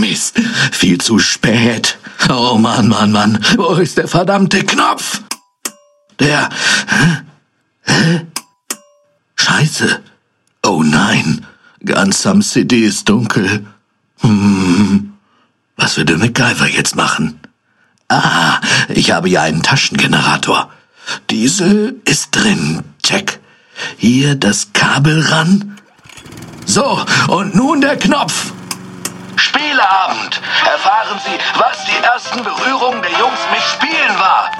Mist, viel zu spät. Oh Mann, Mann, Mann, wo ist der verdammte Knopf? Der... Hä? Hä? Scheiße. Oh nein, ganz am City ist dunkel. Hm, was würde MacGyver jetzt machen? Ah, ich habe ja einen Taschengenerator. Diesel ist drin. Check. Hier das Kabel ran. So, und nun der Knopf. Spieleabend. Erfahren Sie, was die ersten Berührungen der Jungs mit Spielen war.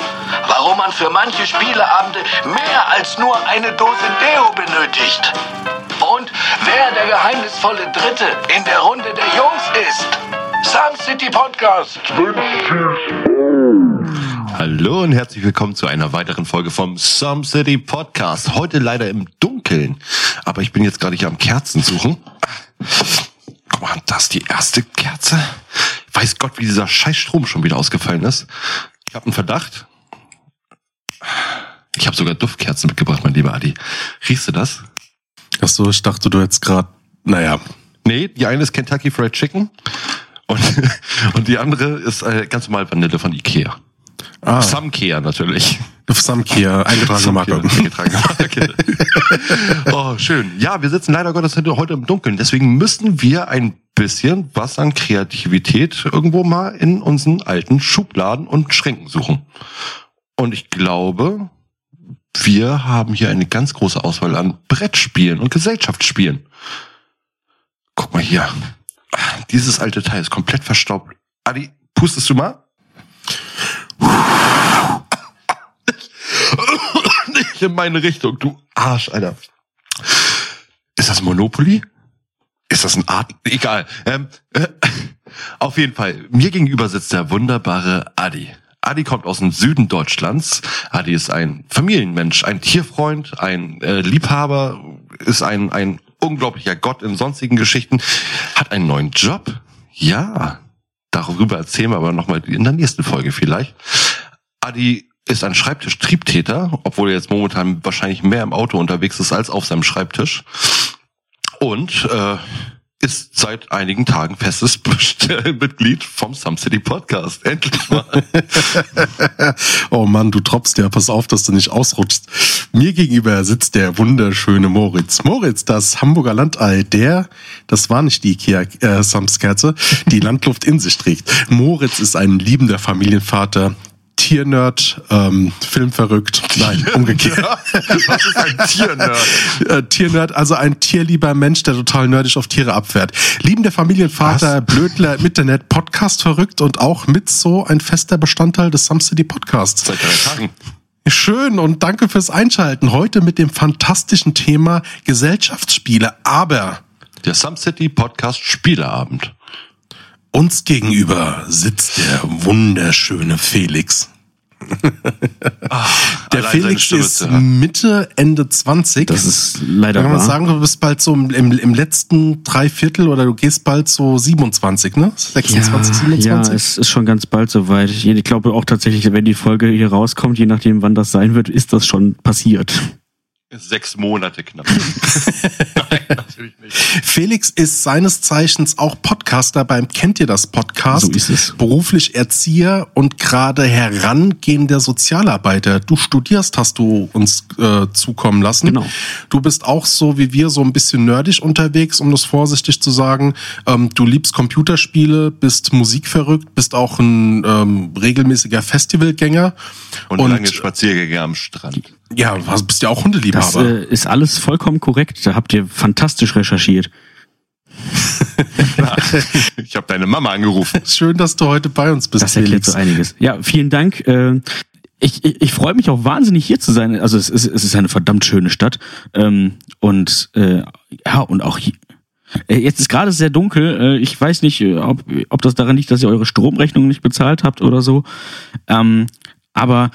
Warum man für manche Spieleabende mehr als nur eine Dose Deo benötigt. Und wer der geheimnisvolle Dritte in der Runde der Jungs ist. Sun City Podcast. Hallo und herzlich willkommen zu einer weiteren Folge vom Some City Podcast. Heute leider im Dunkeln, aber ich bin jetzt gerade hier am Kerzen suchen. Guck mal, das ist die erste Kerze. Weiß Gott, wie dieser scheiß Strom schon wieder ausgefallen ist. Ich habe einen Verdacht. Ich habe sogar Duftkerzen mitgebracht, mein lieber Adi. Riechst du das? Ach so, ich dachte, du jetzt gerade, naja. Nee, die eine ist Kentucky Fried Chicken und, und die andere ist äh, ganz normal Vanille von Ikea. Ah, Samkea natürlich. Samkia, eingetragene Marke. Eingetragene Marke. oh, schön. Ja, wir sitzen leider Gottes heute im Dunkeln. Deswegen müssen wir ein bisschen was an Kreativität irgendwo mal in unseren alten Schubladen und Schränken suchen. Und ich glaube, wir haben hier eine ganz große Auswahl an Brettspielen und Gesellschaftsspielen. Guck mal hier. Dieses alte Teil ist komplett verstaubt. Adi, pustest du mal? Nicht in meine Richtung, du Arsch, Alter. Ist das Monopoly? Ist das ein Art? Egal. Ähm, äh, auf jeden Fall. Mir gegenüber sitzt der wunderbare Adi. Adi kommt aus dem Süden Deutschlands. Adi ist ein Familienmensch, ein Tierfreund, ein äh, Liebhaber, ist ein, ein unglaublicher Gott in sonstigen Geschichten, hat einen neuen Job. Ja, darüber erzählen wir aber nochmal in der nächsten Folge vielleicht. Adi ist ein Schreibtisch-Triebtäter, obwohl er jetzt momentan wahrscheinlich mehr im Auto unterwegs ist als auf seinem Schreibtisch. Und äh, ist seit einigen Tagen festes Mitglied vom Some City Podcast. Endlich mal. oh Mann, du tropfst ja, pass auf, dass du nicht ausrutschst. Mir gegenüber sitzt der wunderschöne Moritz. Moritz, das Hamburger Landei, der, das war nicht die Ikea äh, Samskerze, die Landluft in sich trägt. Moritz ist ein liebender Familienvater, Tiernerd, ähm, filmverrückt. Nein, umgekehrt. Was ist ein Tiernerd? äh, Tiernerd, also ein tierlieber Mensch, der total nerdisch auf Tiere abfährt. Liebender Familienvater, Blödler im Internet, Podcast verrückt und auch mit so ein fester Bestandteil des Some City Podcasts. Seit drei Tagen. Schön und danke fürs Einschalten. Heute mit dem fantastischen Thema Gesellschaftsspiele. Aber Der Some City Podcast Spieleabend. Uns gegenüber sitzt der wunderschöne Felix. Der allein seine Felix Stimme ist. Mitte, Ende 20. Das ist leider Kann man wahr. sagen, du bist bald so im, im, im letzten Dreiviertel oder du gehst bald so 27, ne? 26, ja, 27? ja, es ist schon ganz bald soweit. Ich glaube auch tatsächlich, wenn die Folge hier rauskommt, je nachdem wann das sein wird, ist das schon passiert. Sechs Monate knapp. Nein, natürlich nicht. Felix ist seines Zeichens auch Podcaster beim Kennt ihr das Podcast? So ist es. Beruflich Erzieher und gerade herangehender Sozialarbeiter. Du studierst, hast du uns äh, zukommen lassen. Genau. Du bist auch so wie wir so ein bisschen nerdig unterwegs, um das vorsichtig zu sagen. Ähm, du liebst Computerspiele, bist musikverrückt, bist auch ein ähm, regelmäßiger Festivalgänger. Und, lange Spaziergänge am Strand. Ja, du bist ja auch Das Hundeliebhaber. äh, ist alles vollkommen korrekt. Da habt ihr fantastisch recherchiert. Ich habe deine Mama angerufen. Schön, dass du heute bei uns bist, Das erklärt so einiges. Ja, vielen Dank. Äh, Ich, ich, ich freue mich auch wahnsinnig hier zu sein. Also es ist, es ist eine verdammt schöne Stadt. Ähm, und äh, ja, und auch hier. Äh, Jetzt ist gerade sehr dunkel. Äh, Ich weiß nicht, ob, ob das daran liegt, dass ihr eure Stromrechnung nicht bezahlt habt oder so. Ähm, aber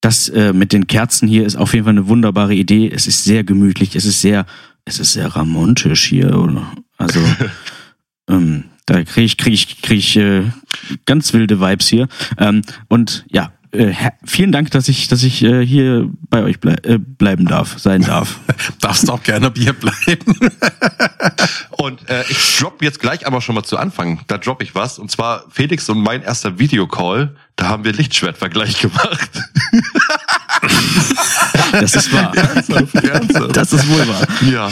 das äh, mit den Kerzen hier ist auf jeden Fall eine wunderbare Idee. Es ist sehr gemütlich. Es ist sehr, es ist sehr ramontisch hier. Oder? Also ähm, da kriege ich, krieg ich, krieg ich äh, ganz wilde Vibes hier. Ähm, und ja, äh, vielen Dank, dass ich, dass ich äh, hier bei euch blei äh, bleiben darf, sein darf. Darfst auch gerne Bier bleiben. Und äh, ich drop jetzt gleich aber schon mal zu Anfang. Da drop ich was. Und zwar Felix und mein erster Videocall. Da haben wir Lichtschwertvergleich gemacht. Das ist wahr. Ernsthaft? Das ist wohl wahr. ja.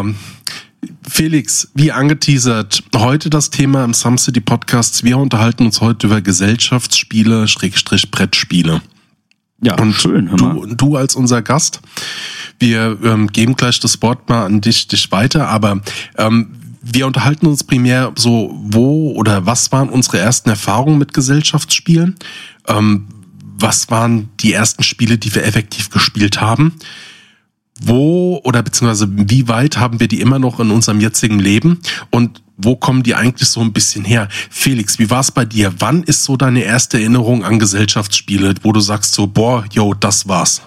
Ähm, Felix, wie angeteasert, heute das Thema im Some City Podcast. Wir unterhalten uns heute über Gesellschaftsspiele, Schrägstrich Brettspiele. Ja, Und schön, du, du als unser Gast, wir ähm, geben gleich das Wort mal an dich, dich weiter, aber ähm, wir unterhalten uns primär so, wo oder was waren unsere ersten Erfahrungen mit Gesellschaftsspielen? Ähm, was waren die ersten Spiele, die wir effektiv gespielt haben? Wo oder beziehungsweise wie weit haben wir die immer noch in unserem jetzigen Leben? Und wo kommen die eigentlich so ein bisschen her? Felix, wie war es bei dir? Wann ist so deine erste Erinnerung an Gesellschaftsspiele, wo du sagst so, boah, yo, das war's?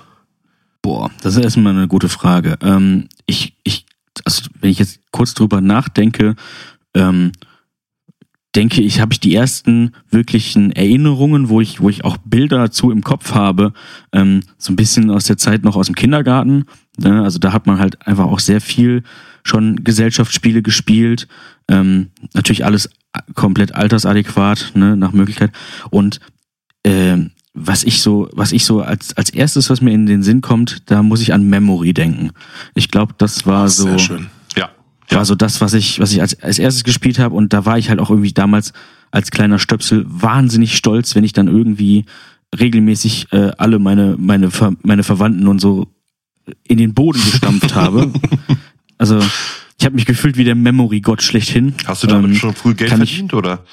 Boah, das ist erstmal eine gute Frage. Ähm, ich, ich, also wenn ich jetzt kurz drüber nachdenke, ähm, denke ich, habe ich die ersten wirklichen Erinnerungen, wo ich, wo ich auch Bilder dazu im Kopf habe, ähm, so ein bisschen aus der Zeit noch aus dem Kindergarten. Ne? Also da hat man halt einfach auch sehr viel schon Gesellschaftsspiele gespielt. Ähm, natürlich alles komplett altersadäquat, ne, nach Möglichkeit. Und ähm, was ich so, was ich so als, als erstes, was mir in den Sinn kommt, da muss ich an Memory denken. Ich glaube, das war so, Sehr schön. Ja. war so das, was ich, was ich als, als erstes gespielt habe. Und da war ich halt auch irgendwie damals als kleiner Stöpsel wahnsinnig stolz, wenn ich dann irgendwie regelmäßig äh, alle meine, meine, Ver meine Verwandten und so in den Boden gestampft habe. Also ich habe mich gefühlt wie der Memory-Gott schlechthin. Hast du damit Ähm, schon früh Geld kann ich- verdient, oder?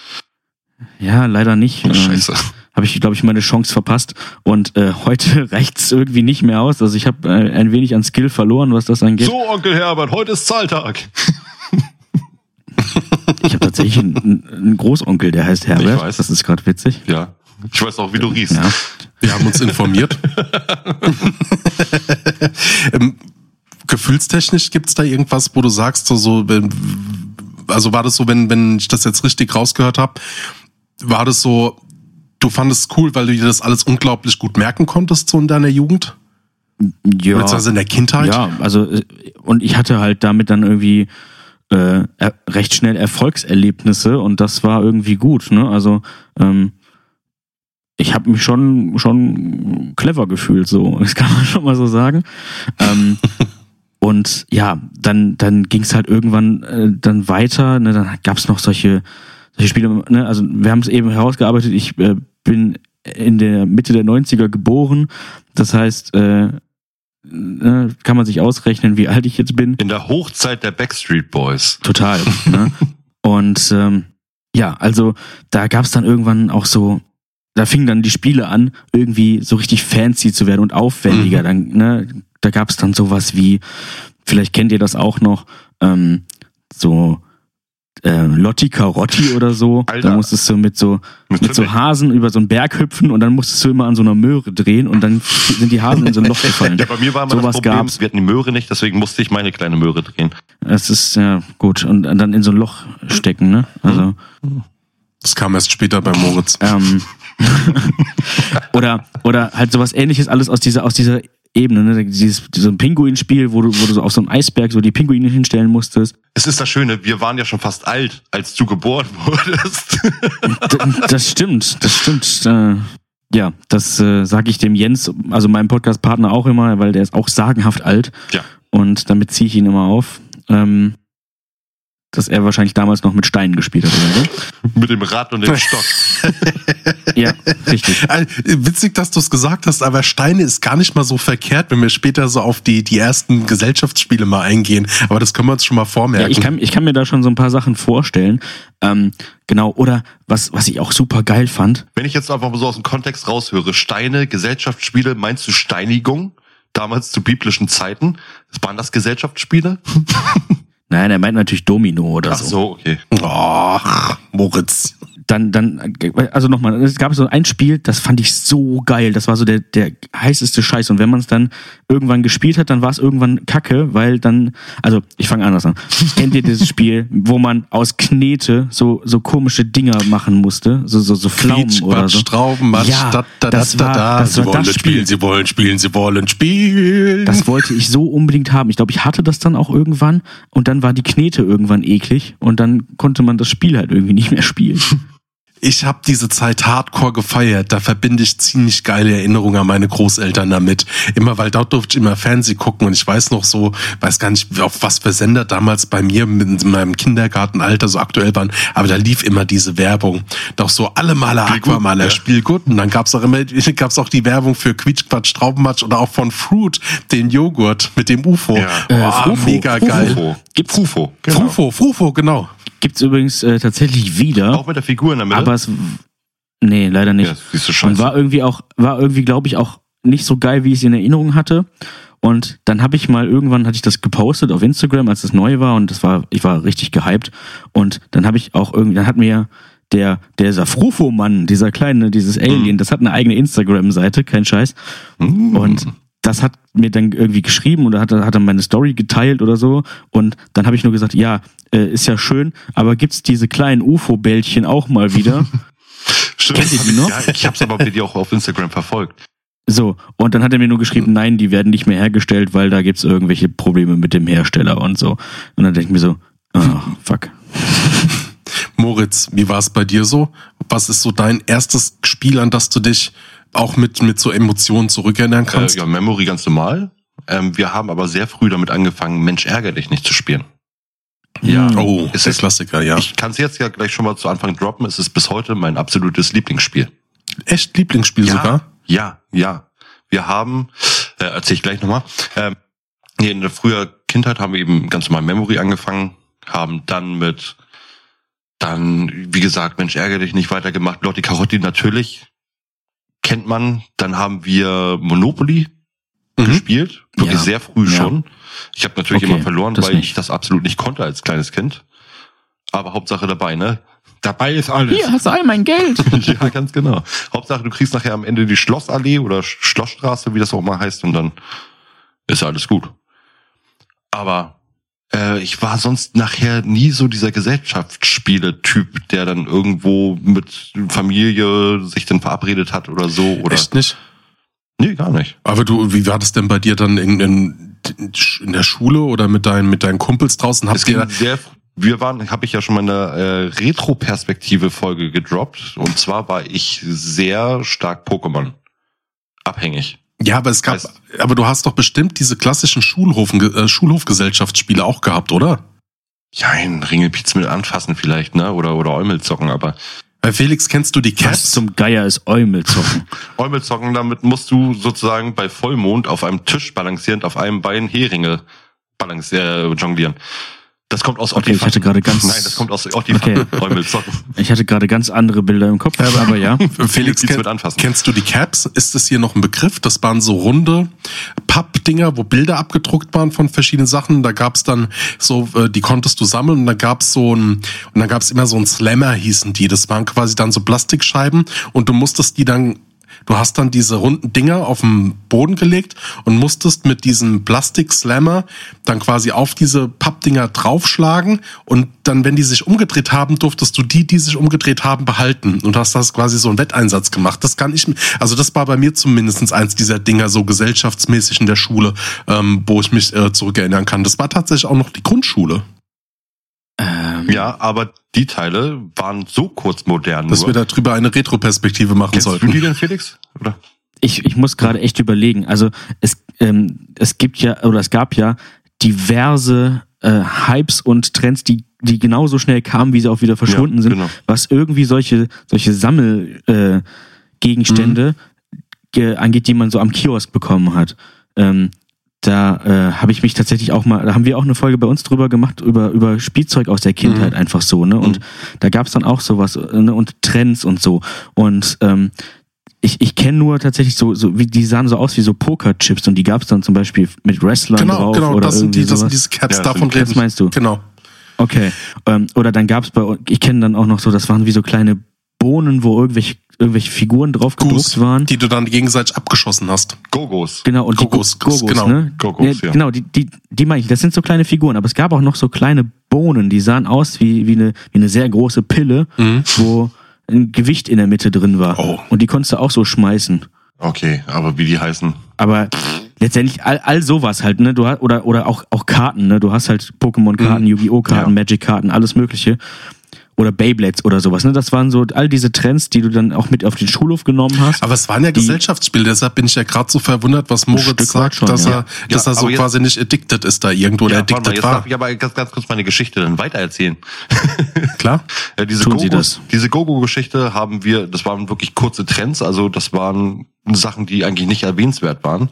Ja, leider nicht. Ähm, Scheiße. Habe ich, glaube ich, meine Chance verpasst. Und äh, heute reicht's irgendwie nicht mehr aus. Also ich habe äh, ein wenig an Skill verloren, was das angeht. So, Onkel Herbert, heute ist Zahltag. Ich habe tatsächlich einen, einen Großonkel, der heißt Herbert. Ich weiß. Das ist gerade witzig. Ja. Ich weiß auch, wie du riechst. Ja. Wir haben uns informiert. ähm, gefühlstechnisch gibt's da irgendwas, wo du sagst, so, so wenn, also war das so, wenn, wenn ich das jetzt richtig rausgehört habe, war das so, du fandest es cool, weil du dir das alles unglaublich gut merken konntest, so in deiner Jugend? Ja. Beziehungsweise in der Kindheit? Ja, also und ich hatte halt damit dann irgendwie äh, recht schnell Erfolgserlebnisse und das war irgendwie gut. Ne? Also ähm, ich habe mich schon schon clever gefühlt, so das kann man schon mal so sagen. Ähm, und ja, dann dann ging es halt irgendwann äh, dann weiter. Ne? Dann gab es noch solche solche Spiele. Ne? Also wir haben es eben herausgearbeitet. Ich äh, bin in der Mitte der 90er geboren. Das heißt, äh, ne, kann man sich ausrechnen, wie alt ich jetzt bin. In der Hochzeit der Backstreet Boys. Total. ne? Und ähm, ja, also da gab es dann irgendwann auch so, da fingen dann die Spiele an, irgendwie so richtig fancy zu werden und aufwendiger. Mhm. Dann, ne, da gab es dann sowas wie, vielleicht kennt ihr das auch noch, ähm, so äh, Lotti Carotti oder so. Alter. Da musstest du mit so mit so Natürlich. Hasen über so einen Berg hüpfen und dann musstest du immer an so einer Möhre drehen und dann sind die Hasen in so ein Loch gefallen. Ja, bei mir war immer Sowas das Problem, gab's. wir hatten die Möhre nicht, deswegen musste ich meine kleine Möhre drehen. Es ist ja gut und dann in so ein Loch stecken, ne? Also Das kam erst später bei Moritz. ähm, oder oder halt sowas ähnliches alles aus dieser aus dieser Ebene, ne? Dieses so ein Pinguinspiel, wo du wo du so auf so einem Eisberg so die Pinguine hinstellen musstest. Es ist das Schöne, wir waren ja schon fast alt, als du geboren wurdest. D das stimmt, das stimmt. Äh, ja, das äh, sage ich dem Jens, also meinem Podcast-Partner auch immer, weil der ist auch sagenhaft alt. Ja. Und damit ziehe ich ihn immer auf. Ähm, dass er wahrscheinlich damals noch mit Steinen gespielt hat oder so. Mit dem Rad und dem Stock. Ja, richtig. Äh, Witzig, dass du es gesagt hast, aber Steine ist gar nicht mal so verkehrt, wenn wir später so auf die, die ersten Gesellschaftsspiele mal eingehen. Aber das können wir uns schon mal vormerken. Ja, ich kann, ich kann mir da schon so ein paar Sachen vorstellen. Ähm, genau, oder was, was ich auch super geil fand. Wenn ich jetzt einfach mal so aus dem Kontext raushöre, Steine, Gesellschaftsspiele, meinst du Steinigung? Damals zu biblischen Zeiten? Waren das Gesellschaftsspiele? Nein, er meint natürlich Domino oder Ach so. so, okay. Ach, Moritz. Dann, dann, also nochmal, es gab so ein Spiel, das fand ich so geil. Das war so der, der heißeste Scheiß. Und wenn man es dann irgendwann gespielt hat, dann war es irgendwann kacke, weil dann, also ich fange anders an. Kennt ihr dieses Spiel, wo man aus Knete so, so komische Dinger machen musste? So, so, so Pflaumen Quietsch, oder so. Traubenmatsch, Ja, da, da, das da, war- da. das Sie war wollen das spielen, Spiel. sie wollen spielen, sie wollen spielen. Das wollte ich so unbedingt haben. Ich glaube, ich hatte das dann auch irgendwann und dann war die Knete irgendwann eklig und dann konnte man das Spiel halt irgendwie nicht mehr spielen. Ich habe diese Zeit hardcore gefeiert. Da verbinde ich ziemlich geile Erinnerungen an meine Großeltern damit. Immer, weil dort durfte ich immer Fernsehen gucken und ich weiß noch so, weiß gar nicht, auf was für Sender damals bei mir in meinem Kindergartenalter so aktuell waren, aber da lief immer diese Werbung. Doch so alle Maler Aquamaler, ja. Spielgut. Und dann gab's auch immer, gab's auch die Werbung für Quietschquatsch, Traubenmatsch oder auch von Fruit, den Joghurt mit dem UFO. Ja. Äh, Frufo. mega Frufo. geil. Frufo. Gibt's- Frufo. Genau. Frufo, Frufo, genau. Gibt's übrigens äh, tatsächlich wieder, Auch mit der Figur in der Mitte. aber es nee, leider nicht. ja, siehst du Und schon. war irgendwie auch, war irgendwie, glaube ich, auch nicht so geil, wie ich es in Erinnerung hatte. Und dann habe ich mal irgendwann hatte ich das gepostet auf Instagram, als es neu war und das war, ich war richtig gehypt. Und dann habe ich auch irgendwie, dann hat mir der, der Safrufo-Mann, dieser kleine, dieses Alien, das hat eine eigene Instagram-Seite, kein Scheiß. Und das hat mir dann irgendwie geschrieben oder hat, hat dann meine Story geteilt oder so. Und dann habe ich nur gesagt, ja, äh, ist ja schön, aber gibt's diese kleinen UFO-Bällchen auch mal wieder? Stimmt. Kennt ihr die noch? Ja, ich hab's aber bei dir auch auf Instagram verfolgt. So, und dann hat er mir nur geschrieben, nein, die werden nicht mehr hergestellt, weil da gibt's irgendwelche Probleme mit dem Hersteller und so. Und dann denke ich mir so, ah, fuck. Moritz, wie war es bei dir so? Was ist so dein erstes Spiel, an das du dich auch mit, mit so Emotionen zurückerinnern Äh, kannst? ja, Memory ganz normal. Ähm, wir haben aber sehr früh damit angefangen, Mensch, ärger dich nicht zu spielen. Ja. oh, es der ist- Klassiker, ja. Ich kann es jetzt ja gleich schon mal zu Anfang droppen. Es ist bis heute mein absolutes Lieblingsspiel. Echt Lieblingsspiel ja, sogar? Ja, ja. Wir haben, äh, erzähle ich gleich nochmal, ähm, in der früher Kindheit haben wir eben ganz normal Memory angefangen, haben dann mit, dann, wie gesagt, Mensch, ärgere dich nicht weitergemacht. Lotti Carotti natürlich kennt man. Dann haben wir Monopoly Mhm. gespielt, wirklich Ja. sehr früh Ja. schon. Ich habe natürlich Okay, immer verloren, weil nicht. ich das absolut nicht konnte als kleines Kind. Aber Hauptsache dabei, ne? Dabei ist alles. hast du all mein Geld. ja, ganz genau. Hauptsache, du kriegst nachher am Ende die Schlossallee oder Sch- Schlossstraße, wie das auch mal heißt, und dann ist alles gut. Aber äh, ich war sonst nachher nie so dieser Gesellschaftsspiele-Typ, der dann irgendwo mit Familie sich dann verabredet hat oder so. Oder Echt nicht? nee, gar nicht. Aber du, wie war das denn bei dir dann in, in, in der Schule oder mit deinen, mit deinen Kumpels draußen? Habt ihr sehr, wir waren, habe ich ja schon mal eine äh, Retro-Perspektive-Folge gedroppt. Und zwar war ich sehr stark Pokémon abhängig. Ja, aber es gab, Heißt- aber du hast doch bestimmt diese klassischen Schulhofen, äh, Schulhofgesellschaftsspiele auch gehabt, oder? Ja, ein Ringelpiez mit anfassen vielleicht, ne? Oder, oder Eumelzocken, aber Bei Felix kennst du die Was Caps? zum Geier ist Eumelzocken? Eumelzocken, damit musst du sozusagen bei Vollmond auf einem Tisch balancierend auf einem Bein Heringe balancieren, äh, jonglieren. Das kommt aus Okay, ich hatte gerade ganz- Nein, das kommt aus Ottifatten, Okay. Ich hatte gerade ganz andere Bilder im Kopf, aber ja. Felix, Felix kenn, wird anfassen. kennst du die Caps? Ist das hier noch ein Begriff? Das waren so runde Pappdinger, wo Bilder abgedruckt waren von verschiedenen Sachen. Da gab's dann so, äh, die konntest du sammeln und dann gab's so ein, und dann gab's immer so ein Slammer hießen die. Das waren quasi dann so Plastikscheiben und du musstest die dann Du hast dann diese runden Dinger auf den Boden gelegt und musstest mit diesem Plastik-Slammer dann quasi auf diese Pappdinger draufschlagen und dann, wenn die sich umgedreht haben, durftest du die, die sich umgedreht haben, behalten und hast das quasi so einen Wetteinsatz gemacht. Das kann ich, also das war bei mir zumindestens eins dieser Dinger so gesellschaftsmäßig in der Schule, ähm, wo ich mich äh, zurückerinnern kann. Das war tatsächlich auch noch die Grundschule, Ähm, Ja, aber die Teile waren so kurz modern. dass nur. wir darüber eine Retroperspektive machen Kennst sollten. du die denn, Felix? Oder? ich, ich muss gerade echt überlegen. Also es, ähm, es gibt ja, oder es gab ja diverse äh, Hypes und Trends, die, die genauso schnell kamen, wie sie auch wieder verschwunden Ja, sind, genau. was irgendwie solche, solche Sammelgegenstände äh, Gegenstände, ge- angeht, die man so am Kiosk bekommen hat. Ähm, da äh, habe ich mich tatsächlich auch mal, da haben wir auch eine Folge bei uns drüber gemacht, über, über Spielzeug aus der Kindheit einfach so, ne? Und da gab's dann auch sowas, äh, ne? Und Trends und so. Und ähm, ich, ich kenne nur tatsächlich so, so, wie die sahen so aus wie so Pokerchips und die gab's dann zum Beispiel mit Wrestlern Genau, drauf genau, oder das sind, die, das sind diese Caps, Ja, das davon reden. Caps meinst du? Genau. Okay. Ähm, oder dann gab's bei uns, ich kenne dann auch noch so, das waren wie so kleine Bohnen, wo irgendwelche, irgendwelche Figuren drauf gedruckt Goose, waren. die du dann gegenseitig abgeschossen hast. Gogos. Genau, und Gogos, die Go- Gogos, genau. ne? Gogos, ja. Genau, die, die, die meine ich, das sind so kleine Figuren, aber es gab auch noch so kleine Bohnen, die sahen aus wie, wie, eine, wie eine sehr große Pille, wo ein Gewicht in der Mitte drin war. Oh. Und die konntest du auch so schmeißen. Okay, aber wie die heißen. Aber letztendlich all, all sowas halt, ne? Du hast, oder, oder auch, auch Karten, ne? Du hast halt Pokémon-Karten, Yu-Gi-Oh! Karten, Ja. Magic-Karten, alles Mögliche. Oder Beyblades oder sowas, ne? Das waren so all diese Trends, die du dann auch mit auf den Schulhof genommen hast. Aber es waren ja Gesellschaftsspiele, deshalb bin ich ja gerade so verwundert, was Moritz sagt, schon, dass ja. er, dass Ja, er so quasi nicht addicted ist da irgendwo oder Ja, mal, addicted jetzt war. darf ich aber ganz, ganz kurz meine Geschichte dann weitererzählen. Klar? Ja, diese Tun Sie Gogos, das. diese Gogo-Geschichte haben wir, das waren wirklich kurze Trends, also das waren Sachen, die eigentlich nicht erwähnenswert waren.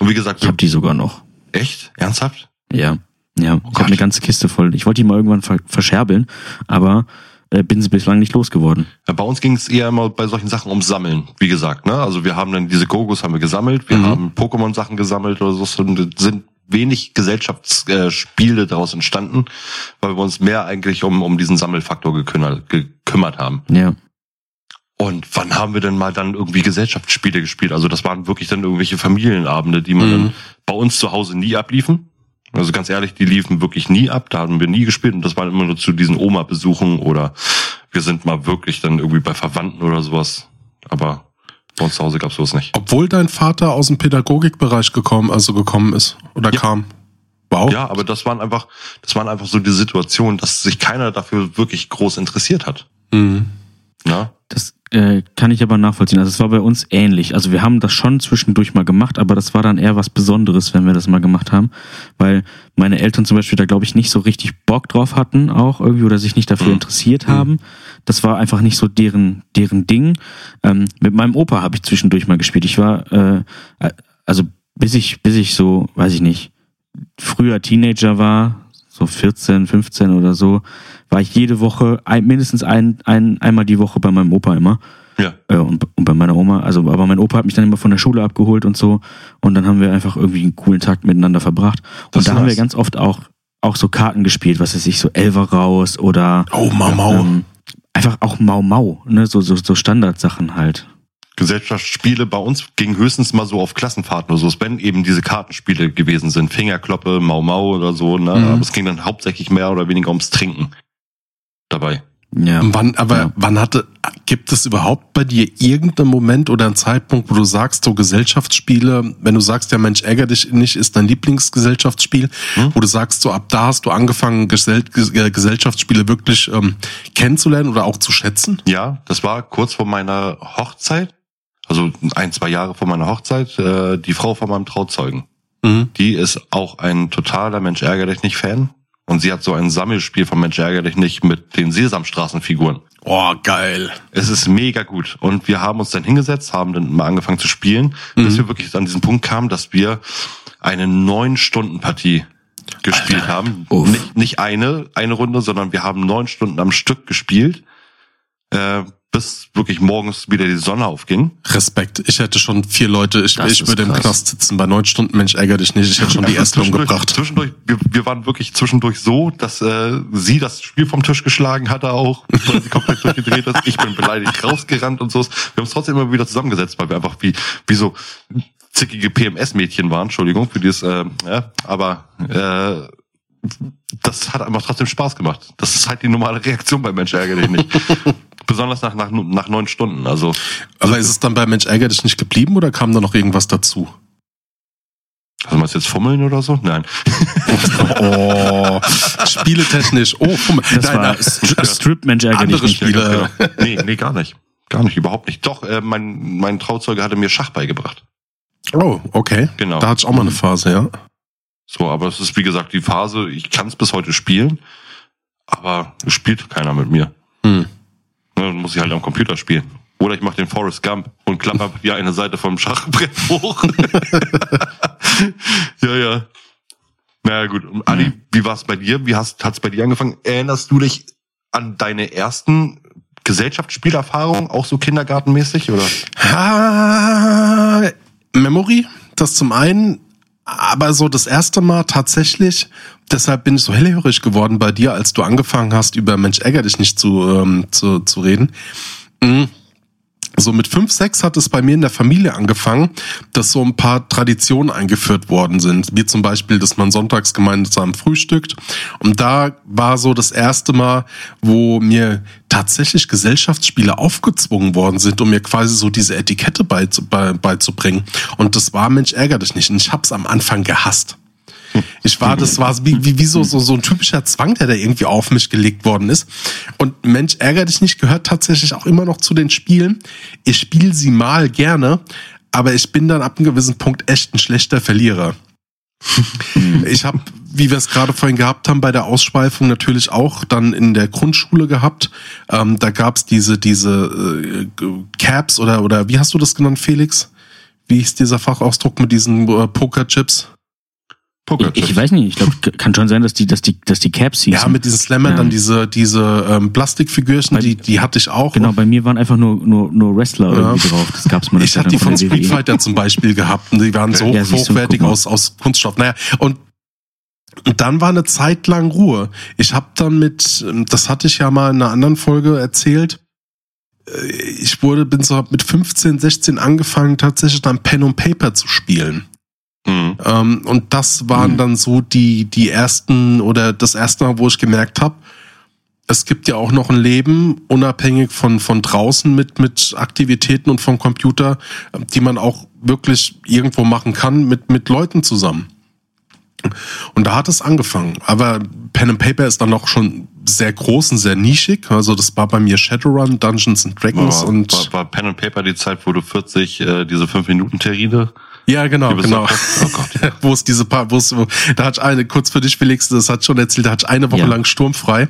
Und wie gesagt, Ich hab die sogar noch. echt? Ernsthaft? Ja. Ja, ich habe eine ganze Kiste voll. Ich wollte die mal irgendwann ver verscherbeln, aber äh, bin sie bislang nicht losgeworden. Ja, bei uns ging es eher immer bei solchen Sachen ums Sammeln, wie gesagt. Ne? Also wir haben dann diese Gogos haben wir gesammelt, wir Mhm. haben Pokémon-Sachen gesammelt oder so. Sind wenig Gesellschaftsspiele daraus entstanden, weil wir uns mehr eigentlich um, um diesen Sammelfaktor gekümmert, gekümmert haben. Ja. Und wann haben wir denn mal dann irgendwie Gesellschaftsspiele gespielt? Also das waren wirklich dann irgendwelche Familienabende, die man Mhm. dann bei uns zu Hause nie abliefen. Also ganz ehrlich, die liefen wirklich nie ab. Da haben wir nie gespielt und das waren immer nur zu diesen Oma-Besuchen oder wir sind mal wirklich dann irgendwie bei Verwandten oder sowas. Aber bei uns zu Hause gab's sowas nicht. Obwohl dein Vater aus dem Pädagogikbereich gekommen, also gekommen ist oder Ja. kam. Wow. Ja, aber das waren einfach, das waren einfach so die Situationen, dass sich keiner dafür wirklich groß interessiert hat. Mhm. Ja? Das äh, kann ich aber nachvollziehen. Also es war bei uns ähnlich. Also wir haben das schon zwischendurch mal gemacht, aber das war dann eher was Besonderes, wenn wir das mal gemacht haben, weil meine Eltern zum Beispiel da glaube ich nicht so richtig Bock drauf hatten auch irgendwie oder sich nicht dafür Mhm. interessiert haben. Das war einfach nicht so deren deren Ding. Ähm, mit meinem Opa habe ich zwischendurch mal gespielt. Ich war äh, also bis ich bis ich so weiß ich nicht früher Teenager war, so 14, 15 oder so, war ich jede Woche ein, mindestens ein, ein, einmal die Woche bei meinem Opa immer. Ja. Äh, und, und bei meiner Oma. Also, aber mein Opa hat mich dann immer von der Schule abgeholt und so. Und dann haben wir einfach irgendwie einen coolen Tag miteinander verbracht. Das Und da haben wir ganz oft auch, auch so Karten gespielt, was weiß ich, so Elver raus oder Oh, Mau Mau. ähm, einfach auch Mau Mau, ne? So, so, so Standardsachen halt. Gesellschaftsspiele bei uns gingen höchstens mal so auf Klassenfahrten oder so, wenn eben diese Kartenspiele gewesen sind, Fingerkloppe, Mau Mau oder so, ne? Mhm. aber es ging dann hauptsächlich mehr oder weniger ums Trinken dabei. Ja. Wann, aber Ja. wann hatte, gibt es überhaupt bei dir irgendeinen Moment oder einen Zeitpunkt, wo du sagst, so Gesellschaftsspiele, wenn du sagst, der Mensch ärgert dich nicht, ist dein Lieblingsgesellschaftsspiel, Hm? wo du sagst, so ab da hast du angefangen, Gesell Ges- äh, Gesellschaftsspiele wirklich ähm, kennenzulernen oder auch zu schätzen? Ja, das war kurz vor meiner Hochzeit, also ein, zwei Jahre vor meiner Hochzeit, äh, die Frau von meinem Trauzeugen. Mhm. Die ist auch ein totaler Mensch ärger dich nicht Fan. Und sie hat so ein Sammelspiel von Mensch ärger dich nicht mit den Sesamstraßenfiguren. Oh, geil. Es ist mega gut. Und wir haben uns dann hingesetzt, haben dann mal angefangen zu spielen, bis Mhm. wir wirklich an diesen Punkt kamen, dass wir eine neun Stunden Partie gespielt haben. Uff. Nicht, nicht eine, eine Runde, sondern wir haben neun Stunden am Stück gespielt, äh, bis wirklich morgens wieder die Sonne aufging. Respekt. Ich hätte schon vier Leute, ich, Das ich würde im krass. Knast sitzen. Bei neun Stunden, Mensch, ärger dich nicht. Ich hätte schon die erste umgebracht. Zwischendurch, wir, wir waren wirklich zwischendurch so, dass äh, sie das Spiel vom Tisch geschlagen hatte auch, weil sie komplett durchgedreht ist. Ich bin beleidigt rausgerannt und so. Wir haben uns trotzdem immer wieder zusammengesetzt, weil wir einfach wie, wie so zickige PMS-Mädchen waren, Entschuldigung für dieses, äh, ja, aber äh, das hat einfach trotzdem Spaß gemacht. Das ist halt die normale Reaktion bei Mensch ärger dich nicht. Besonders nach, nach, nach neun Stunden. Also Aber ist es dann bei Mensch, ärger dich nicht geblieben oder kam da noch irgendwas dazu? also du jetzt fummeln oder so? Nein. Oh, spieletechnisch. Oh, mal. Das Nein, war nein. Stri- Strip Mensch ärger Andere nicht. Spiele. Ja, genau. nee, nee, gar nicht. Gar nicht, überhaupt nicht. Doch, äh, mein, mein Trauzeuge hatte mir Schach beigebracht. Oh, okay. Genau. Da hatte ich auch mal eine Phase, ja. So, aber es ist wie gesagt die Phase, ich kann es bis heute spielen, aber es spielt keiner mit mir. Hm. Ne, Dann muss ich halt am Computer spielen. Oder ich mache den Forrest Gump und klapper die eine Seite vom Schachbrett hoch. ja, ja. Naja, gut. Und wie war es bei dir? Wie hast hat's bei dir angefangen? Erinnerst du dich an deine ersten Gesellschaftsspielerfahrungen, auch so kindergartenmäßig, oder? Ah, Memory, das zum einen, aber so das erste Mal tatsächlich, deshalb bin ich so hellhörig geworden bei dir, als du angefangen hast, über Mensch ärger dich nicht zu, ähm, zu, zu reden. Mhm. So mit fünf, sechs hat es bei mir in der Familie angefangen, dass so ein paar Traditionen eingeführt worden sind. Wie zum Beispiel, dass man sonntags gemeinsam frühstückt. Und da war so das erste Mal, wo mir tatsächlich Gesellschaftsspiele aufgezwungen worden sind, um mir quasi so diese Etikette beizubringen. Und das war, Mensch, ärger dich nicht. Und ich hab's am Anfang gehasst. Ich war, das war wie, wie, wie so, so, so ein typischer Zwang, der da irgendwie auf mich gelegt worden ist. Und Mensch, ärger dich nicht, gehört tatsächlich auch immer noch zu den Spielen. Ich spiele sie mal gerne, aber ich bin dann ab einem gewissen Punkt echt ein schlechter Verlierer. ich habe, wie wir es gerade vorhin gehabt haben, bei der Ausschweifung natürlich auch dann in der Grundschule gehabt. Ähm, da gab's diese, diese äh, Caps oder, oder wie hast du das genannt, Felix? Wie ist dieser Fachausdruck mit diesen äh, Pokerchips? Ich, ich, weiß nicht, ich glaube, kann schon sein, dass die, dass die, dass die Caps hießen. Ja, mit diesen Slammern, ja. dann diese, diese ähm, Plastikfigürchen, die, die hatte ich auch. Genau, bei mir waren einfach nur, nur, nur Wrestler ja. irgendwie drauf. Das gab's mal. Ich hatte die von Street Fighter zum Beispiel gehabt und die waren so ja, hochwertig aus, aus Kunststoff. Naja, und und dann war eine Zeit lang Ruhe. Ich habe dann mit, das hatte ich ja mal in einer anderen Folge erzählt, äh, ich wurde, bin so mit 15, 16 angefangen, tatsächlich dann Pen und Paper zu spielen. Mhm. Ähm, und das waren mhm. dann so die, die ersten oder das erste Mal, wo ich gemerkt habe, es gibt ja auch noch ein Leben, unabhängig von, von draußen mit, mit Aktivitäten und vom Computer, die man auch wirklich irgendwo machen kann mit, mit Leuten zusammen. Und da hat es angefangen. Aber Pen and Paper ist dann auch schon sehr groß und sehr nischig. Also das war bei mir Shadowrun, Dungeons and Dragons war, und. War, war Pen and Paper die Zeit, wo du 40 äh, diese 5-Minuten-Terrine ja, genau, genau. Oh Gott, ja. wo es diese paar, wo es, wo, da ich eine, kurz für dich, Felix, das hat schon erzählt, da ich eine Woche ja. lang sturmfrei.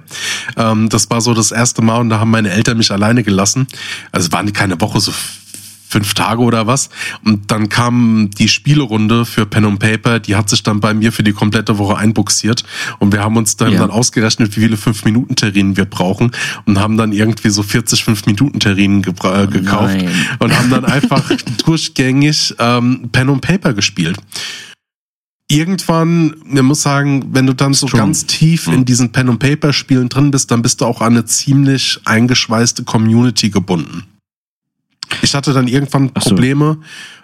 Ähm, das war so das erste Mal und da haben meine Eltern mich alleine gelassen. Also es waren keine Woche, so fünf Tage oder was. Und dann kam die Spielerunde für Pen and Paper, die hat sich dann bei mir für die komplette Woche einbuxiert. Und wir haben uns dann, ja. dann ausgerechnet, wie viele fünf Minuten Terrinen wir brauchen und haben dann irgendwie so 40 fünf Minuten Terrinen ge äh, gekauft Nein. und haben dann einfach durchgängig ähm, Pen and Paper gespielt irgendwann, man muss sagen, wenn du dann so Strong. ganz tief in diesen Pen and Paper Spielen drin bist, dann bist du auch an eine ziemlich eingeschweißte Community gebunden. Ich hatte dann irgendwann so. Probleme,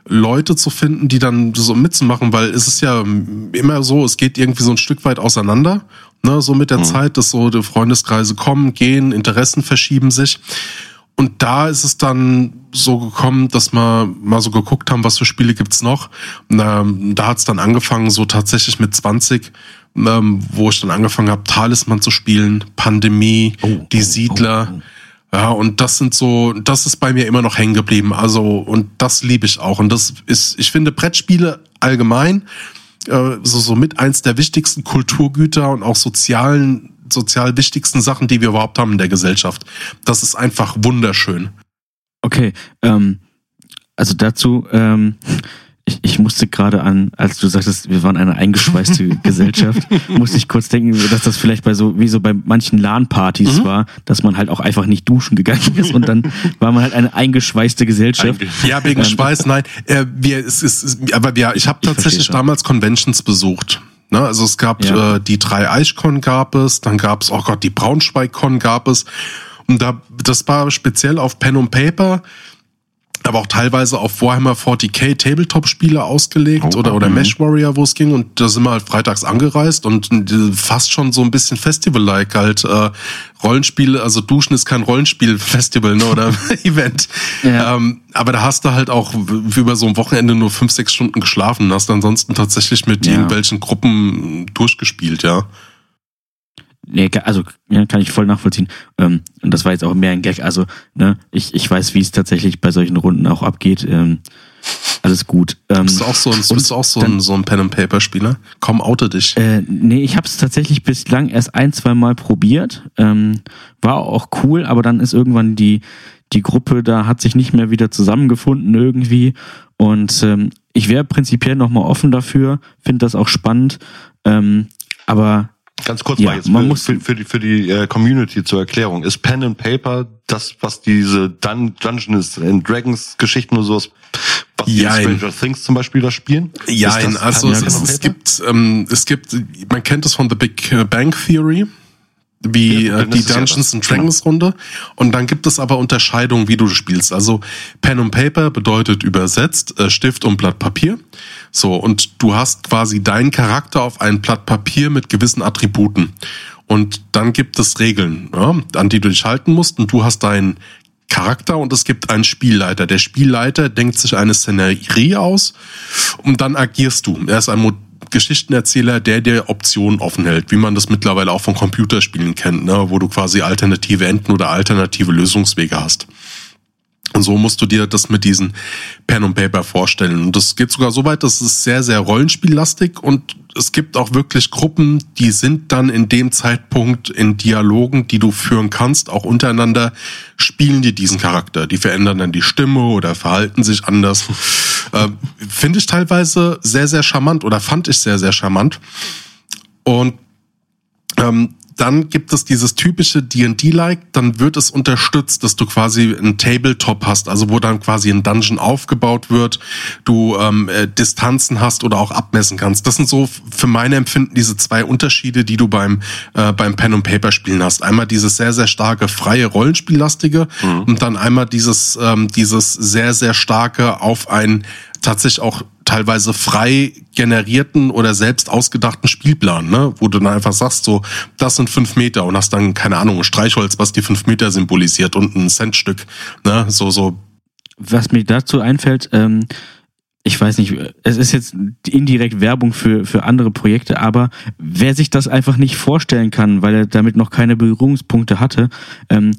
Leute zu finden, die dann so mitzumachen, weil es ist ja immer so, es geht irgendwie so ein Stück weit auseinander, ne, so mit der mhm. Zeit, dass so die Freundeskreise kommen, gehen, Interessen verschieben sich. Und da ist es dann so gekommen, dass wir mal so geguckt haben, was für Spiele gibt's noch. Und, ähm, da hat's dann angefangen, so tatsächlich mit 20, ähm, wo ich dann angefangen habe, Talisman zu spielen, Pandemie, oh, die Siedler. Oh, oh. Ja, und das sind so, das ist bei mir immer noch hängen geblieben. Also, und das liebe ich auch. Und das ist, ich finde Brettspiele allgemein äh, so, so mit eins der wichtigsten Kulturgüter und auch sozialen, sozial wichtigsten Sachen, die wir überhaupt haben in der Gesellschaft. Das ist einfach wunderschön. Okay, ähm, also dazu, ähm, ich, ich musste gerade an, als du sagtest, wir waren eine eingeschweißte Gesellschaft, musste ich kurz denken, dass das vielleicht bei so, wie so bei manchen LAN-Partys mhm. war, dass man halt auch einfach nicht duschen gegangen ist und dann war man halt eine eingeschweißte Gesellschaft. Ja, wegen Schweiß, nein. Äh, wir, es ist, aber wir, ich habe tatsächlich damals Conventions besucht. Ne, also es gab ja. äh, die drei Eichkon gab es, dann gab es, oh Gott, die Braunschweig-Con gab es. Und da, das war speziell auf Pen und Paper aber auch teilweise auf Warhammer 40k Tabletop-Spiele ausgelegt oh, oder, oder mhm. Mesh Warrior, wo es ging. Und da sind wir halt freitags angereist und fast schon so ein bisschen Festival-like halt äh, Rollenspiele, also Duschen ist kein Rollenspiel-Festival ne, oder Event. Ja. Ähm, aber da hast du halt auch über so ein Wochenende nur fünf, sechs Stunden geschlafen und hast ansonsten tatsächlich mit ja. irgendwelchen Gruppen durchgespielt, ja. Nee, also ja, kann ich voll nachvollziehen. Ähm, und das war jetzt auch mehr ein Gag. Also, ne, ich, ich weiß, wie es tatsächlich bei solchen Runden auch abgeht. Ähm, alles gut. Ähm, bist du auch so ein, bist du auch so ein, so ein Pen and Paper Spieler? Komm, oute dich. Äh, nee, ich habe es tatsächlich bislang erst ein, zwei Mal probiert. Ähm, war auch cool, aber dann ist irgendwann die die Gruppe da hat sich nicht mehr wieder zusammengefunden irgendwie. Und ähm, ich wäre prinzipiell nochmal offen dafür, finde das auch spannend. Ähm, aber Ganz kurz ja, mal jetzt man für, muss für, die, für die äh, Community zur Erklärung. Ist Pen and Paper das, was diese Dun Dungeons and Dragons Geschichten und sowas, was die Stranger Things zum Beispiel da spielen? Ja, also es, es, es gibt, ähm, es gibt, man kennt es von The Big Bang Theory. wie Ja, äh, die ist ja Dungeons das. and Dragons Runde. Und dann gibt es aber Unterscheidungen, wie du spielst. Also Pen und Paper bedeutet übersetzt äh, Stift und Blatt Papier. So, und du hast quasi deinen Charakter auf ein Blatt Papier mit gewissen Attributen. Und dann gibt es Regeln, ja, an die du dich halten musst. Und du hast deinen Charakter und es gibt einen Spielleiter. Der Spielleiter denkt sich eine Szenerie aus und dann agierst du. Er ist ein Geschichtenerzähler, der dir Optionen offen hält, wie man das mittlerweile auch von Computerspielen kennt, ne, wo du quasi alternative Enden oder alternative Lösungswege hast. Und so musst du dir das mit diesen Pen und Paper vorstellen. Und das geht sogar so weit, dass es sehr, sehr rollenspiellastig und es gibt auch wirklich Gruppen, die sind dann in dem Zeitpunkt in Dialogen, die du führen kannst, auch untereinander, spielen die diesen Charakter. Die verändern dann die Stimme oder verhalten sich anders. ähm, Finde ich teilweise sehr, sehr charmant oder fand ich sehr, sehr charmant. Und ähm, dann gibt es dieses typische D&D-like, dann wird es unterstützt, dass du quasi ein Tabletop hast, also wo dann quasi ein Dungeon aufgebaut wird, du ähm, äh, Distanzen hast oder auch abmessen kannst. Das sind so für meine Empfinden diese zwei Unterschiede, die du beim äh, beim Pen und Paper Spielen hast. Einmal dieses sehr sehr starke freie Rollenspiellastige und dann einmal dieses ähm, dieses sehr sehr starke auf ein tatsächlich auch teilweise frei generierten oder selbst ausgedachten Spielplan, ne? wo du dann einfach sagst, so, das sind fünf Meter und hast dann, keine Ahnung, ein Streichholz, was die fünf Meter symbolisiert und ein Centstück, ne? so, so. Was mir dazu einfällt, ähm, ich weiß nicht, es ist jetzt indirekt Werbung für, für andere Projekte, aber wer sich das einfach nicht vorstellen kann, weil er damit noch keine Berührungspunkte hatte, ähm,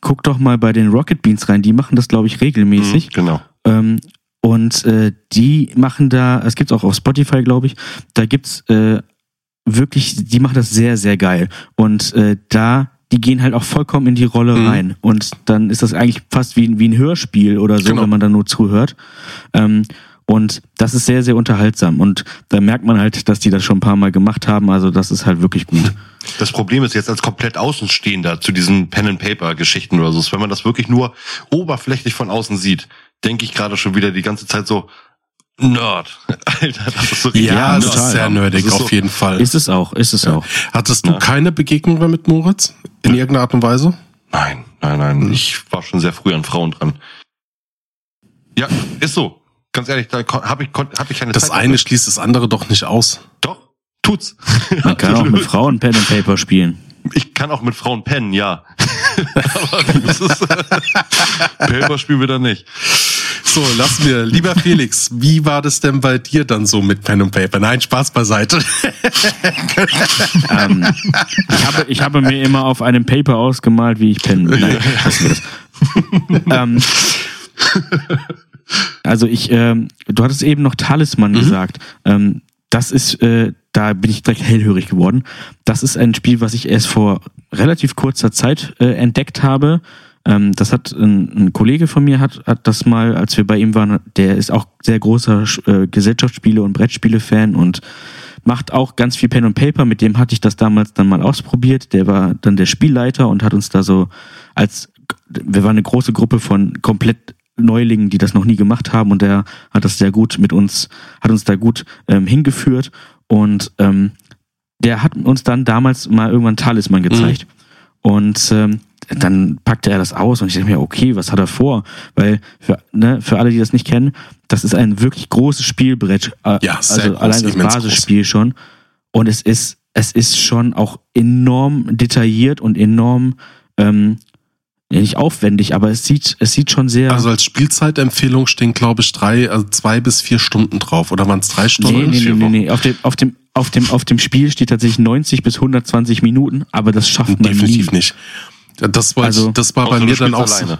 guck doch mal bei den Rocket Beans rein, die machen das, glaube ich, regelmäßig. Mhm, genau. Ähm, und äh, die machen da, es gibt's auch auf Spotify, glaube ich, da gibt's äh, wirklich, die machen das sehr, sehr geil. Und äh, da, die gehen halt auch vollkommen in die Rolle Mhm. rein. Und dann ist das eigentlich fast wie, wie ein Hörspiel oder so, Genau. wenn man da nur zuhört. Ähm, und das ist sehr, sehr unterhaltsam. Und da merkt man halt, dass die das schon ein paar Mal gemacht haben. Also das ist halt wirklich gut. Das Problem ist jetzt als komplett Außenstehender zu diesen Pen-and-Paper-Geschichten oder so, ist, wenn man das wirklich nur oberflächlich von außen sieht, denke ich gerade schon wieder die ganze Zeit so, Nerd. Alter, das ist so richtig Ja, das total. ist sehr nerdig, Das ist auf so- jeden Fall. Ist es auch, ist es auch. Hattest du Ja. keine Begegnung mehr mit Moritz? In irgendeiner Art und Weise? Nein, nein, nein. Ich war schon sehr früh an Frauen dran. Ja, ist so. Ganz ehrlich, da habe ich, hab ich keine Das Zeit. eine schließt das andere doch nicht aus. Doch, tut's. Man kann auch mit Frauen Pen and Paper spielen. Ich kann auch mit Frauen pennen, ja. Aber das ist, Paper spielen wir dann nicht. So, lass mir. Lieber Felix, wie war das denn bei dir dann so mit Pen und Paper? Nein, Spaß beiseite. ähm, ich, habe, ich habe mir immer auf einem Paper ausgemalt, wie ich pennen. Nein, das. ähm, also ich, ähm, du hattest eben noch Talisman gesagt. Ähm, das ist, äh, da bin ich direkt hellhörig geworden. Das ist ein Spiel, was ich erst vor relativ kurzer Zeit äh, entdeckt habe. Ähm, das hat ein, ein Kollege von mir hat, hat das mal, als wir bei ihm waren, der ist auch sehr großer äh, Gesellschaftsspiele und Brettspiele-Fan und macht auch ganz viel Pen und Paper. Mit dem hatte ich das damals dann mal ausprobiert. Der war dann der Spielleiter und hat uns da so als, wir waren eine große Gruppe von komplett Neulingen, die das noch nie gemacht haben und der hat das sehr gut mit uns, hat uns da gut ähm, hingeführt und ähm, der hat uns dann damals mal irgendwann Talisman gezeigt. Und ähm, dann packte er das aus und ich dachte mir, okay, was hat er vor? Weil für, ne, für alle, die das nicht kennen, das ist ein wirklich großes Spielbrett. Äh, Ja, also groß, allein das Basisspiel schon. Und es ist, es ist schon auch enorm detailliert und enorm ähm, ja, nicht aufwendig, aber es sieht, es sieht schon sehr. Also als Spielzeitempfehlung stehen, glaube ich, drei, also zwei bis vier Stunden drauf. Oder waren es drei Stunden? nee, nee, nee, nee, nee. Auf dem, auf dem, auf dem, auf dem Spiel steht tatsächlich 90 bis 120 Minuten, aber das schafft man Definitiv nie. nicht. Das war, Also, das war bei mir dann auch so.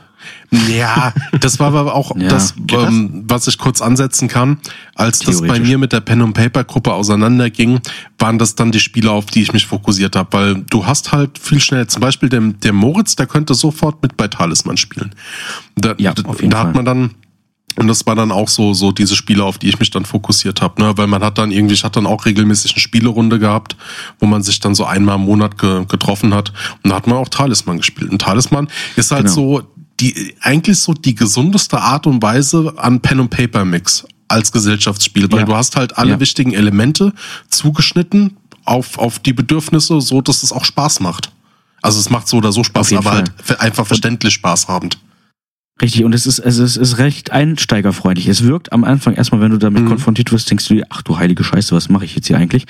Ja, das war aber auch Ja. das, ähm, was ich kurz ansetzen kann. Als das bei mir mit der Pen und Paper Gruppe auseinanderging, waren das dann die Spiele, auf die ich mich fokussiert habe, weil du hast halt viel schneller, zum Beispiel der, der Moritz, der könnte sofort mit bei Talisman spielen. Da, Ja, da, auf jeden da Fall. hat man dann und das war dann auch so, so diese Spiele, auf die ich mich dann fokussiert habe, ne? Weil man hat dann irgendwie, ich hatte dann auch regelmäßig eine Spielerunde gehabt, wo man sich dann so einmal im Monat ge getroffen hat. Und da hat man auch Talisman gespielt. Und Talisman ist halt Genau. so die eigentlich so die gesundeste Art und Weise an Pen und Paper Mix als Gesellschaftsspiel, weil Ja. du hast halt alle Ja. wichtigen Elemente zugeschnitten auf, auf die Bedürfnisse, so dass es auch Spaß macht. Also es macht so oder so Spaß, aber Fall. halt einfach verständlich Spaß habend. Richtig, und es ist, es ist, es ist recht einsteigerfreundlich. Es wirkt am Anfang erstmal, wenn du damit Mhm. konfrontiert wirst, denkst du dir, ach du heilige Scheiße, was mache ich jetzt hier eigentlich?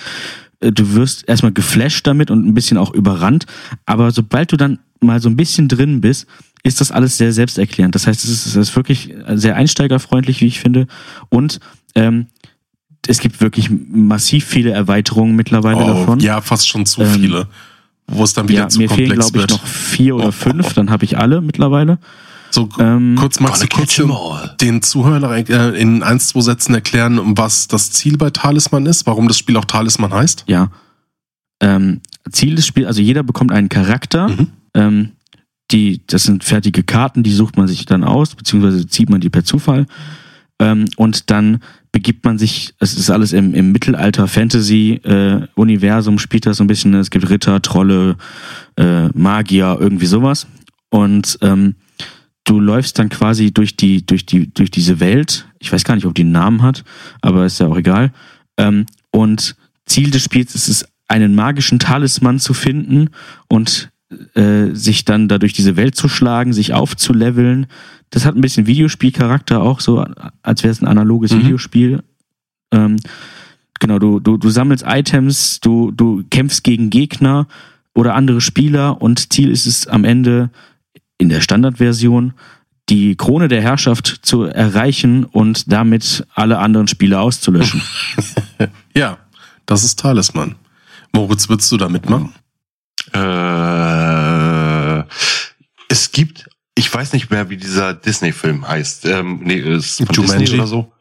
Äh, Du wirst erstmal geflasht damit und ein bisschen auch überrannt, aber sobald du dann mal so ein bisschen drin bist, ist das alles sehr selbsterklärend. Das heißt, es ist, es ist wirklich sehr einsteigerfreundlich, wie ich finde. Und ähm, es gibt wirklich massiv viele Erweiterungen mittlerweile davon. Oh, ja, fast schon zu Ähm, viele. Wo es dann wieder Ja, zu mir fehlen, komplex glaube ich, wird. noch vier oder Oh, fünf, oh, oh. dann habe ich alle mittlerweile. So, Ähm, kurz magst du kurz den, den Zuhörern äh, in ein, zwei Sätzen erklären, um was das Ziel bei Talisman ist, warum das Spiel auch Talisman heißt? Ja. Ähm, Ziel des Spiels, also jeder bekommt einen Charakter. Mhm. Ähm, die, das sind fertige Karten, die sucht man sich dann aus, beziehungsweise zieht man die per Zufall. Ähm, und dann begibt man sich, es ist alles im, im Mittelalter-Fantasy-Universum, spielt das so ein bisschen. Es gibt Ritter, Trolle, äh, Magier, irgendwie sowas. Und ähm, du läufst dann quasi durch die, durch die, durch diese Welt. Ich weiß gar nicht, ob die einen Namen hat, aber ist ja auch egal. Ähm, und Ziel des Spiels ist es, einen magischen Talisman zu finden und äh, sich dann da durch diese Welt zu schlagen, sich aufzuleveln. Das hat ein bisschen Videospielcharakter auch, so als wäre es ein analoges Mhm. Videospiel. Ähm, genau, du, du, du sammelst Items, du, du kämpfst gegen Gegner oder andere Spieler und Ziel ist es am Ende in der Standardversion die Krone der Herrschaft zu erreichen und damit alle anderen Spieler auszulöschen. Ja, das ist Talisman. Moritz, würdest du da mitmachen? Äh, es gibt, ich weiß nicht mehr, wie dieser Disney-Film heißt. Ähm, nee, ist von Jumanji? Disney oder so.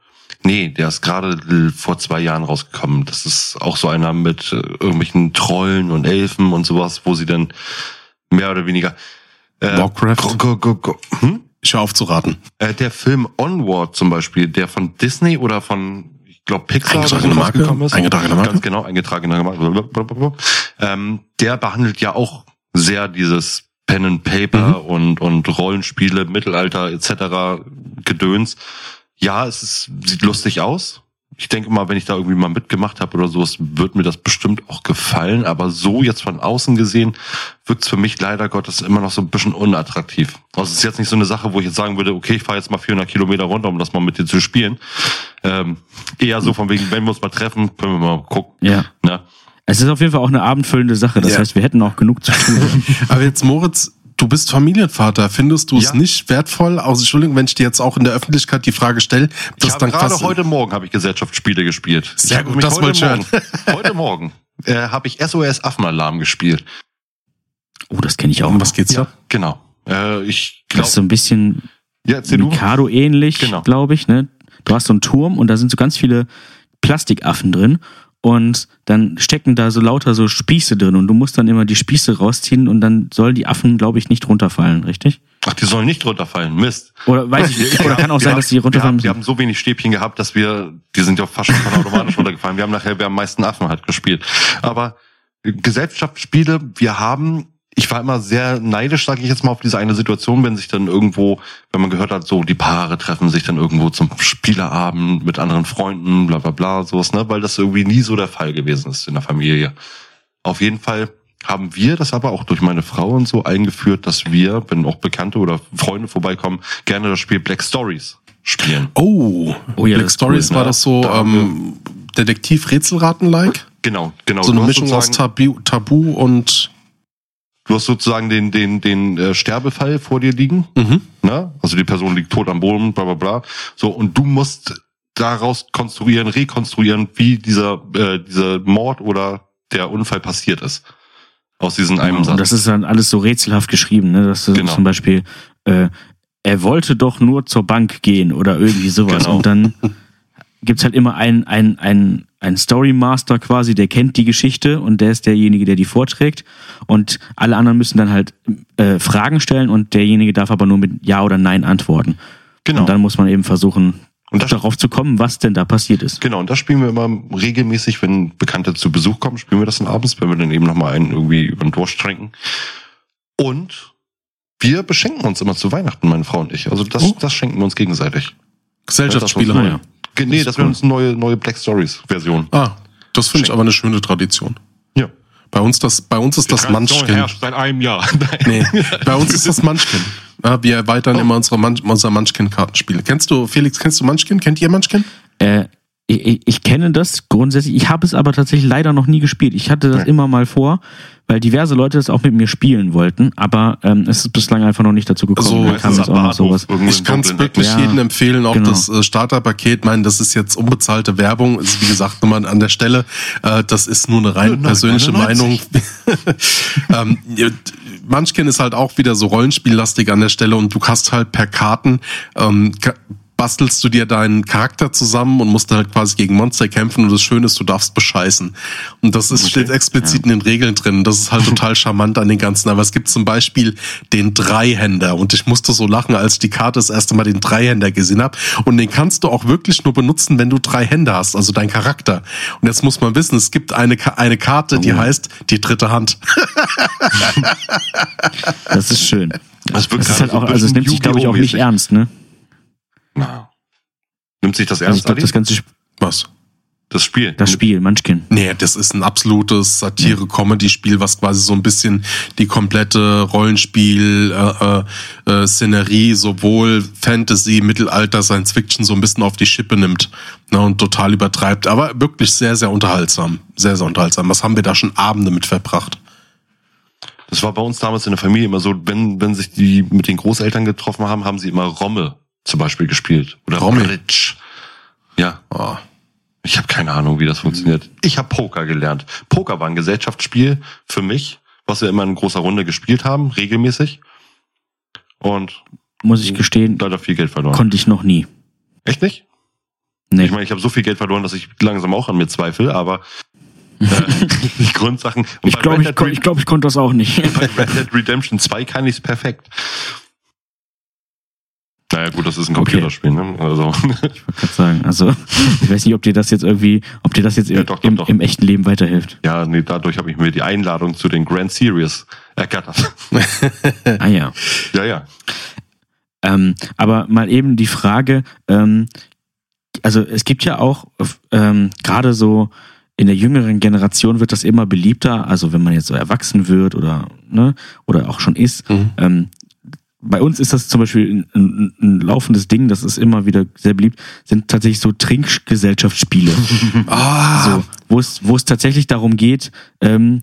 Nee, der ist gerade vor zwei Jahren rausgekommen. Das ist auch so einer mit äh, irgendwelchen Trollen und Elfen und sowas, wo sie dann mehr oder weniger äh, Warcraft? go, go, go. Hm? Ich höre auf zu raten. Äh, der Film Onward zum Beispiel, der von Disney oder von, glaube, Pixar oder so Eingetragene Marke? ist. Eingetragene Marke? Ganz genau, eingetragene Marke. Ähm, der behandelt ja auch sehr dieses Pen and Paper Mhm. und, und Rollenspiele, Mittelalter etc. Gedöns. Ja, es ist, sieht lustig aus. Ich denke mal, wenn ich da irgendwie mal mitgemacht habe oder sowas, wird mir das bestimmt auch gefallen. Aber so jetzt von außen gesehen wirkt es für mich leider Gottes immer noch so ein bisschen unattraktiv. Also es ist jetzt nicht so eine Sache, wo ich jetzt sagen würde, okay, ich fahre jetzt mal 400 Kilometer runter, um das mal mit dir zu spielen. Ähm, eher so von wegen, wenn wir uns mal treffen, können wir mal gucken. ja. Ne? Es ist auf jeden Fall auch eine abendfüllende Sache. Das Ja. heißt, wir hätten auch genug zu tun. Aber jetzt, Moritz, du bist Familienvater. Findest du es Ja. nicht wertvoll? Also, Entschuldigung, wenn ich dir jetzt auch in der Öffentlichkeit die Frage stelle, Ich dass habe dann gerade quasi- heute Morgen habe ich Gesellschaftsspiele gespielt. Sehr ich gut, das heute wollte ich Morgen, heute Morgen äh, habe ich SOS Affenalarm gespielt. Oh, das kenne ich auch. Um was geht's da? Genau. Äh, ich Das glaube, ist so ein bisschen ja. Mikado ähnlich, Genau. glaube ich. Ne? Du hast so einen Turm und da sind so ganz viele Plastikaffen drin und dann stecken da so lauter so Spieße drin und du musst dann immer die Spieße rausziehen und dann sollen die Affen, glaube ich, nicht runterfallen, richtig? Ach, die sollen nicht runterfallen. Mist. Oder weiß ich nicht. Oder kann auch Wir sein, haben- dass die wir runterfallen haben, wir haben so wenig Stäbchen gehabt, dass wir, die sind ja fast schon von automatisch runtergefallen. Wir haben nachher, wir haben am meisten Affen halt gespielt. Aber Gesellschaftsspiele, wir haben, ich war immer sehr neidisch, sage ich jetzt mal, auf diese eine Situation, wenn sich dann irgendwo, wenn man gehört hat, so die Paare treffen sich dann irgendwo zum Spieleabend mit anderen Freunden, bla bla bla, sowas, ne? Weil das irgendwie nie so der Fall gewesen ist in der Familie. Auf jeden Fall haben wir das aber auch durch meine Frau und so eingeführt, dass wir, wenn auch Bekannte oder Freunde vorbeikommen, gerne das Spiel Black Stories spielen. Oh, Oh ja, Black Stories cool, war ne? das so Da ähm, Detektiv-Rätselraten-like? Genau, genau. So eine Mischung aus Tabu, Tabu und Du hast sozusagen den, den, den äh, Sterbefall vor dir liegen. mhm. Ne? Also die Person liegt tot am Boden, bla bla bla. So, und du musst daraus konstruieren, rekonstruieren, wie dieser, äh, dieser Mord oder der Unfall passiert ist. Aus diesem einem Und Satz. das ist dann alles so rätselhaft geschrieben, ne? Dass du Genau. zum Beispiel, äh, er wollte doch nur zur Bank gehen oder irgendwie sowas. Genau. Und dann gibt's halt immer einen, einen, einen, einen Story Master quasi, der kennt die Geschichte und der ist derjenige, der die vorträgt. Und alle anderen müssen dann halt äh, Fragen stellen und derjenige darf aber nur mit Ja oder Nein antworten. genau. Und dann muss man eben versuchen, Und das- darauf zu kommen, was denn da passiert ist. Genau, und das spielen wir immer regelmäßig, wenn Bekannte zu Besuch kommen, spielen wir das dann abends, wenn wir dann eben nochmal einen irgendwie über den Durst tränken. Und wir beschenken uns immer zu Weihnachten, meine Frau und ich. Also das, Oh. das schenken wir uns gegenseitig. Gesellschaftsspiele. Ja, Nee, das wäre cool. uns eine neue, neue Black Stories Version. Ah, das finde ich aber eine schöne Tradition. Bei uns, das, bei uns ist das Tradition Munchkin. herrscht seit einem Jahr. Nee, bei uns ist das Munchkin. Ja, wir erweitern immer unsere Munch, unser Munchkin-Kartenspiele. Kennst du, Felix, kennst du Munchkin? Kennt ihr Munchkin? Äh, ich, ich- ich kenne das grundsätzlich. Ich habe es aber tatsächlich leider noch nie gespielt. Ich hatte das Nee. immer mal vor, weil diverse Leute das auch mit mir spielen wollten, aber ähm, es ist bislang einfach noch nicht dazu gekommen. Also, da kam jetzt auch noch sowas. Ich kann es wirklich Ja, jedem empfehlen, auch genau. das äh, Starterpaket. Ich meine, das ist jetzt unbezahlte Werbung. Ist wie gesagt nochmal an der Stelle. Äh, das ist nur eine rein persönliche 99. Meinung. ähm, Munchkin ist halt auch wieder so rollenspiellastig an der Stelle und du hast halt per Karten ähm, bastelst du dir deinen Charakter zusammen und musst halt quasi gegen Monster kämpfen und das Schöne ist, du darfst bescheißen. Und das ist, steht explizit in den Regeln drin. Das ist halt total charmant an den ganzen. Aber es gibt zum Beispiel den Dreihänder und ich musste so lachen, als ich die Karte das erste Mal den Dreihänder gesehen habe. Und den kannst du auch wirklich nur benutzen, wenn du drei Hände hast, also dein Charakter. Und jetzt muss man wissen, es gibt eine, eine Karte, die heißt die dritte Hand. Das ist schön. Das Das ist halt so auch, also es nimmt sich, glaube ich, auch nicht ernst, ne? Na. Nimmt sich das Also ich ernst, glaube, das ganze Sp Was? das Spiel. das Spiel, Munchkin. Nee, das ist ein absolutes Satire-Comedy-Spiel, was quasi so ein bisschen die komplette Rollenspiel, äh, äh, äh, Szenerie, sowohl Fantasy, Mittelalter, Science Fiction so ein bisschen auf die Schippe nimmt ne, und total übertreibt. Aber wirklich sehr, sehr unterhaltsam. Sehr, sehr unterhaltsam. Was haben wir da schon Abende mit verbracht? Das war bei uns damals in der Familie immer so, wenn, wenn sich die mit den Großeltern getroffen haben, haben sie immer Romme zum Beispiel gespielt. Oder Romme? Bridge. Ja, Oh. ich habe keine Ahnung, wie das funktioniert. Ich habe Poker gelernt. Poker war ein Gesellschaftsspiel für mich, was wir immer in großer Runde gespielt haben, regelmäßig. Und Muss ich gestehen, leider viel Geld verloren. konnte ich noch nie. Echt nicht? Nee. Ich meine, ich habe so viel Geld verloren, dass ich langsam auch an mir zweifle, aber äh, die Grundsachen. Und Ich glaube, ich, kon- ich, glaub, ich konnte das auch nicht. Bei Red Dead Redemption 2 kann ich es perfekt. Naja, gut, das ist ein Okay. Computerspiel, ne? Also, Ich wollte gerade sagen, also ich weiß nicht, ob dir das jetzt irgendwie, ob dir das jetzt Ja, im, doch, doch, im, doch. im echten Leben weiterhilft. ja, nee, dadurch habe ich mir die Einladung zu den Grand Series ergattert. Ah ja. ja, ja. Ähm, aber mal eben die Frage, ähm, also es gibt ja auch ähm, gerade so in der jüngeren Generation wird das immer beliebter, also wenn man jetzt so erwachsen wird oder ne oder auch schon ist. Mhm. Ähm, bei uns ist das zum Beispiel ein, ein, ein laufendes Ding, das ist immer wieder sehr beliebt, sind tatsächlich so Trinkgesellschaftsspiele. Ah, so, wo es, wo es tatsächlich darum geht, ähm,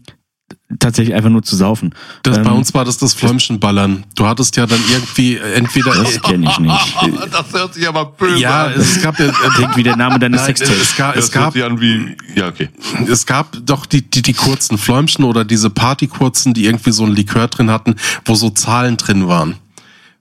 tatsächlich einfach nur zu saufen. das, bei ähm, uns war das das Fläumchenballern. Du hattest ja dann irgendwie äh, entweder... Das kenne ich nicht. das hört sich aber böse ja, an. es gab ja... Äh, Klingt wie der Name deines Sextapes. es gab, es gab wie, ja, okay. es gab doch die, die, die kurzen Fläumchen oder diese Partykurzen, die irgendwie so ein Likör drin hatten, wo so Zahlen drin waren.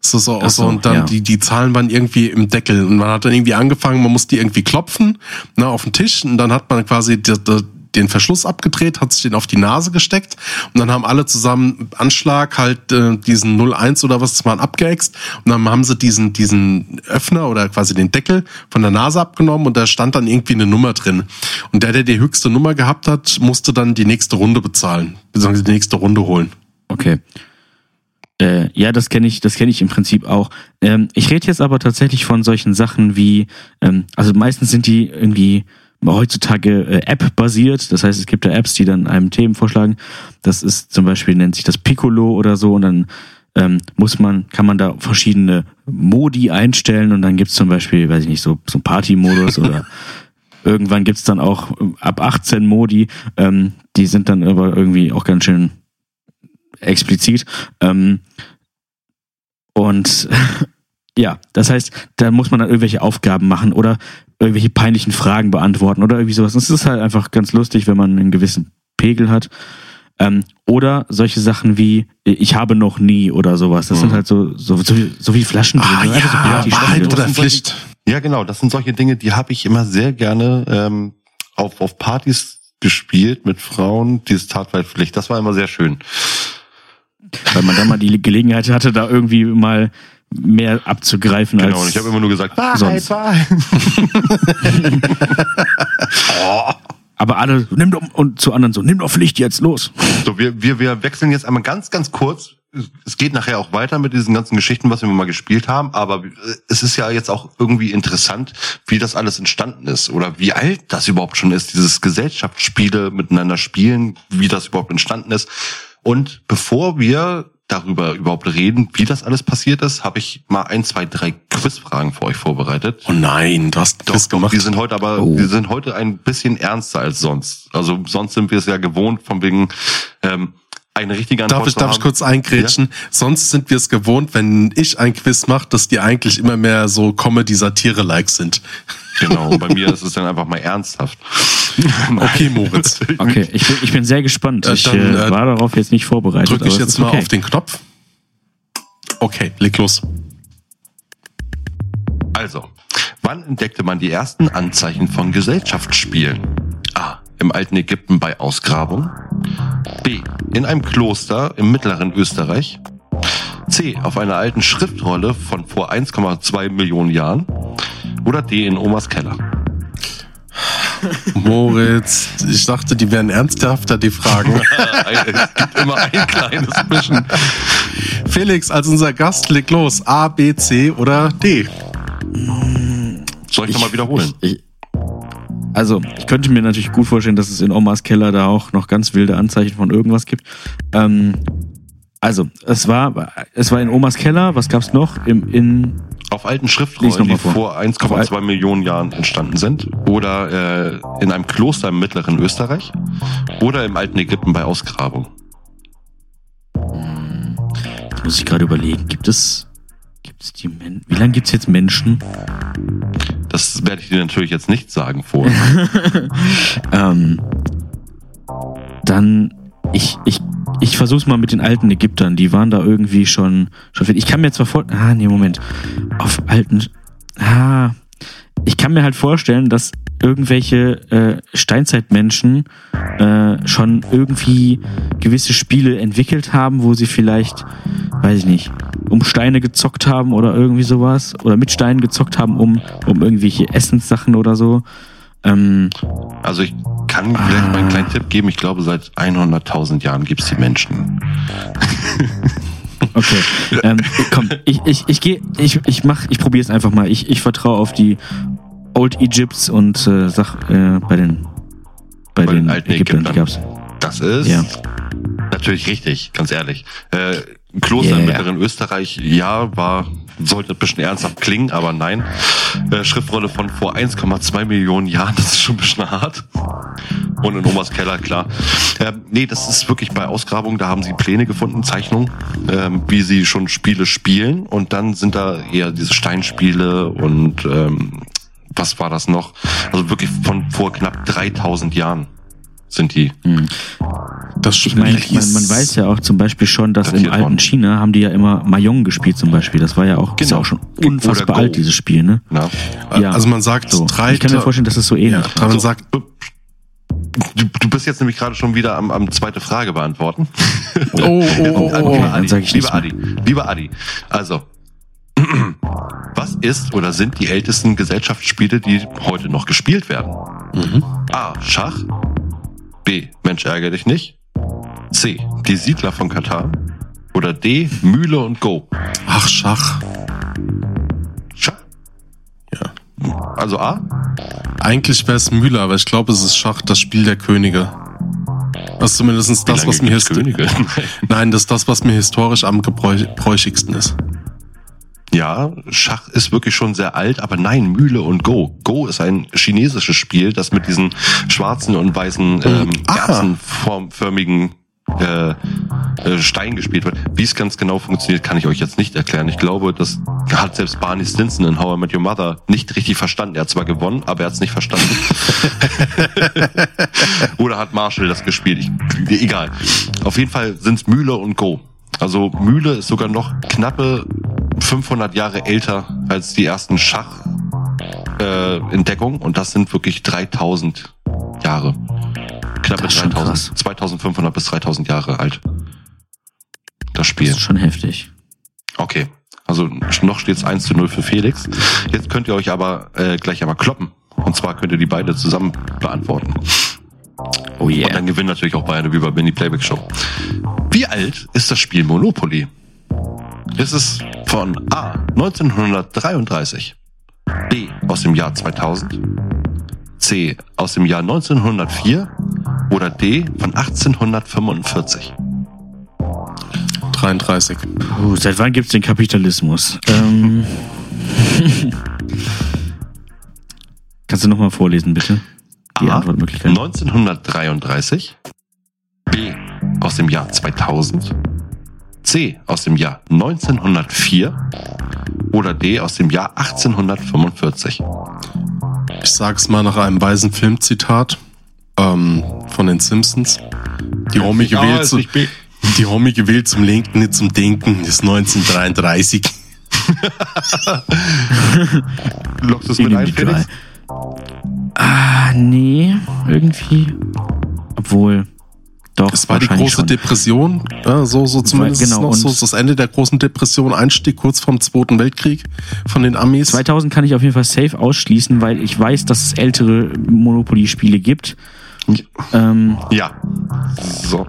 Ist so, Ach so, so, und dann ja. die, die Zahlen waren irgendwie im Deckel und man hat dann irgendwie angefangen, man musste die irgendwie klopfen, ne, auf den Tisch und dann hat man quasi die, die, den Verschluss abgedreht, hat sich den auf die Nase gesteckt und dann haben alle zusammen Anschlag halt äh, diesen 01 oder was das waren abgeäxt und dann haben sie diesen diesen Öffner oder quasi den Deckel von der Nase abgenommen und da stand dann irgendwie eine Nummer drin und der der die höchste Nummer gehabt hat, musste dann die nächste Runde bezahlen, beziehungsweise die nächste Runde holen. Okay. Äh, ja, das kenne ich, das kenne ich im Prinzip auch. Ähm, ich rede jetzt aber tatsächlich von solchen Sachen wie, ähm, also meistens sind die irgendwie heutzutage äh, App-basiert. Das heißt, es gibt da Apps, die dann einem Themen vorschlagen. Das ist zum Beispiel nennt sich das Piccolo oder so und dann ähm, muss man, kann man da verschiedene Modi einstellen und dann gibt's zum Beispiel, weiß ich nicht, so, so Party-Modus oder irgendwann gibt's dann auch ab 18 Modi. Ähm, die sind dann aber irgendwie auch ganz schön explizit. Ähm, und ja, das heißt, da muss man dann irgendwelche Aufgaben machen oder irgendwelche peinlichen Fragen beantworten oder irgendwie sowas. Und es ist halt einfach ganz lustig, wenn man einen gewissen Pegel hat. Ähm, oder solche Sachen wie ich habe noch nie oder sowas. Das sind Mhm. halt so, so, so, so wie Flaschen. Ah so ja, Partyspiele. Wahrheit oder sind Pflicht. Ja, genau. Das sind solche Dinge, die habe ich immer sehr gerne ähm, auf, auf Partys gespielt mit Frauen. Dieses Tatweitpflicht, das war immer sehr schön. Weil man dann mal die Gelegenheit hatte, da irgendwie mal mehr abzugreifen Genau, als und ich habe immer nur gesagt, Wahrheit, sonst. Wahrheit. aber alle nimm doch und zu anderen so nimm doch Pflicht jetzt los. So, wir, wir, wir wechseln jetzt einmal ganz, ganz kurz es geht nachher auch weiter mit diesen ganzen Geschichten, was wir mal gespielt haben, aber es ist ja jetzt auch irgendwie interessant, wie das alles entstanden ist oder wie alt das überhaupt schon ist, dieses Gesellschaftsspiele miteinander spielen, wie das überhaupt entstanden ist. Und bevor wir darüber überhaupt reden, wie das alles passiert ist, habe ich mal ein, zwei, drei Quizfragen für euch vorbereitet. Oh nein, du hast das doch, gemacht. die sind heute aber, Oh. die sind heute ein bisschen ernster als sonst. Also sonst sind wir es ja gewohnt, von wegen ähm, eine richtige Antwort Darf ich, zu darf ich kurz eingrätschen? Sonst sind wir es gewohnt, wenn ich ein Quiz mache, dass die eigentlich immer mehr so Comedy-Satire-like sind. Genau, und bei mir ist es dann einfach mal ernsthaft. Okay, Moritz. Okay, ich bin, ich bin sehr gespannt. Äh, Ich dann, äh, äh, war darauf jetzt nicht vorbereitet. Drücke ich jetzt mal okay. auf den Knopf. Okay, leg los. Also, wann entdeckte man die ersten Anzeichen von Gesellschaftsspielen? A. Im alten Ägypten bei Ausgrabung. B. In einem Kloster im mittleren Österreich. C. Auf einer alten Schriftrolle von vor 1,2 Millionen Jahren. Oder D. In Omas Keller. Moritz, ich dachte, die wären ernsthafter, die Fragen. es gibt immer ein kleines bisschen. Felix, als unser Gast, leg los. A, B, C oder D? Soll ich, nochmal wiederholen? Ich, ich, also, ich könnte mir natürlich gut vorstellen, dass es in Omas Keller da auch noch ganz wilde Anzeichen von irgendwas gibt. Ähm, also, es war, es war in Omas Keller. Was gab's noch? Im, in, Auf alten Schriftrollen, die vor. vor 1,2 Millionen Jahren entstanden sind. Oder äh, in einem Kloster im mittleren Österreich. Oder im alten Ägypten bei Ausgrabung. jetzt muss ich gerade überlegen, gibt es, Wie lange gibt's jetzt Menschen? Das werde ich dir natürlich jetzt nicht sagen vor. Ähm, dann, ich, ich, ich versuch's mal mit den alten Ägyptern. Die waren da irgendwie schon, schon fit. Ich kann mir zwar vor, ah, nee, Moment. Auf alten, ah, ich kann mir halt vorstellen, dass irgendwelche äh, Steinzeitmenschen äh, schon irgendwie gewisse Spiele entwickelt haben, wo sie vielleicht, weiß ich nicht, um Steine gezockt haben oder irgendwie sowas oder mit Steinen gezockt haben, um, um irgendwelche Essenssachen oder so. Ähm, Also ich kann vielleicht mal einen kleinen Tipp geben. Ich glaube, seit 100.000 Jahren gibt es die Menschen. Okay. ähm, komm, ich, ich, ich gehe, ich, ich mach, ich probiere es einfach mal. Ich, ich vertraue auf die Old Egypts und äh, sag äh, bei den bei, Bei den, den alten Ägyptern, die Ägyptern. gab's. Das ist Ja. natürlich richtig, ganz ehrlich. Äh, Kloster im Yeah. mittleren Österreich, ja, war, sollte ein bisschen ernsthaft klingen, aber nein. Äh, Schriftrolle von vor 1,2 Millionen Jahren, das ist schon ein bisschen hart. Und in Omas Keller, klar. Ähm, nee, das ist wirklich bei Ausgrabungen, da haben sie Pläne gefunden, Zeichnungen, ähm, wie sie schon Spiele spielen. Und dann sind da eher diese Steinspiele und ähm, was war das noch? Also wirklich von vor knapp 3000 Jahren sind die. Das Ich meine, man, man weiß ja auch zum Beispiel schon, dass im alten worden. China haben die ja immer Mahjong gespielt zum Beispiel. Das war ja auch, ist ja Genau. auch schon unfassbar alt, dieses Spiel, ne? Na? Ja. Also man sagt So. drei. Ich kann mir vorstellen, dass es so ähnlich ja, war. man So. sagt, Du, du bist jetzt nämlich gerade schon wieder am, am zweite Frage beantworten. oh, oh, oh, oh, Okay, oh. dann sag ich lieber Adi, lieber Adi. Also, was ist oder sind die ältesten Gesellschaftsspiele, die heute noch gespielt werden? Mhm. A. Schach. B. Mensch, ärgere dich nicht. C. Die Siedler von Katar. Oder D. Mühle und Go. Ach, Schach. Schach. Ja. Also A. Eigentlich wäre es Mühle, aber ich glaube, es ist Schach, das Spiel der Könige. Das ist zumindest das, was mir gibt's histo- Könige? Nein, das ist das, was mir historisch am gebräuchigsten ist. Ja, Schach ist wirklich schon sehr alt, aber nein, Mühle und Go. Go ist ein chinesisches Spiel, das mit diesen schwarzen und weißen ähm, Ah. kerzenförmigen äh, äh, Stein gespielt wird. Wie es ganz genau funktioniert, kann ich euch jetzt nicht erklären. Ich glaube, das hat selbst Barney Stinson in How I Met Your Mother nicht richtig verstanden. Er hat zwar gewonnen, aber er hat es nicht verstanden. Oder hat Marshall das gespielt? Ich, egal. Auf jeden Fall sind's Mühle und Go. Also Mühle ist sogar noch knappe 500 Jahre älter als die ersten Schach-Entdeckungen äh, und das sind wirklich 3000 Jahre. Knappe Das ist schon 3000, krass. 2500 bis 3000 Jahre alt. Das Das Spiel. ist schon heftig. Okay. Also noch steht's 1 zu 0 für Felix. Jetzt könnt ihr euch aber äh, gleich einmal kloppen. Und zwar könnt ihr die beide zusammen beantworten. Oh Und yeah. dann gewinnen natürlich auch beide wie bei Mini Playback Show. Wie alt ist das Spiel Monopoly? Ist es von A 1933, B aus dem Jahr 2000, C aus dem Jahr 1904 oder D von 1845? 33. Puh, seit wann gibt's den Kapitalismus? Ähm. Kannst du nochmal vorlesen, bitte? Die A Antwortmöglichkeiten. 1933, B aus dem Jahr 2000, C aus dem Jahr 1904 oder D aus dem Jahr 1845. Ich sag's mal nach einem weisen Filmzitat ähm, von den Simpsons. Die Homie gewählt, ist zu, die Homie gewählt zum Lenken, nicht zum Denken. Das ist 1933. Lockst du es mit ein, Felix? drei. Ah, nee, irgendwie. Obwohl, doch. Es war die große schon. Depression, ja, so, so zumindest genau, noch so das Ende der großen Depression, Einstieg kurz vorm Zweiten Weltkrieg von den Amis. 2000 kann ich auf jeden Fall safe ausschließen, weil ich weiß, dass es ältere Monopoly-Spiele gibt. Ähm, Ja. So.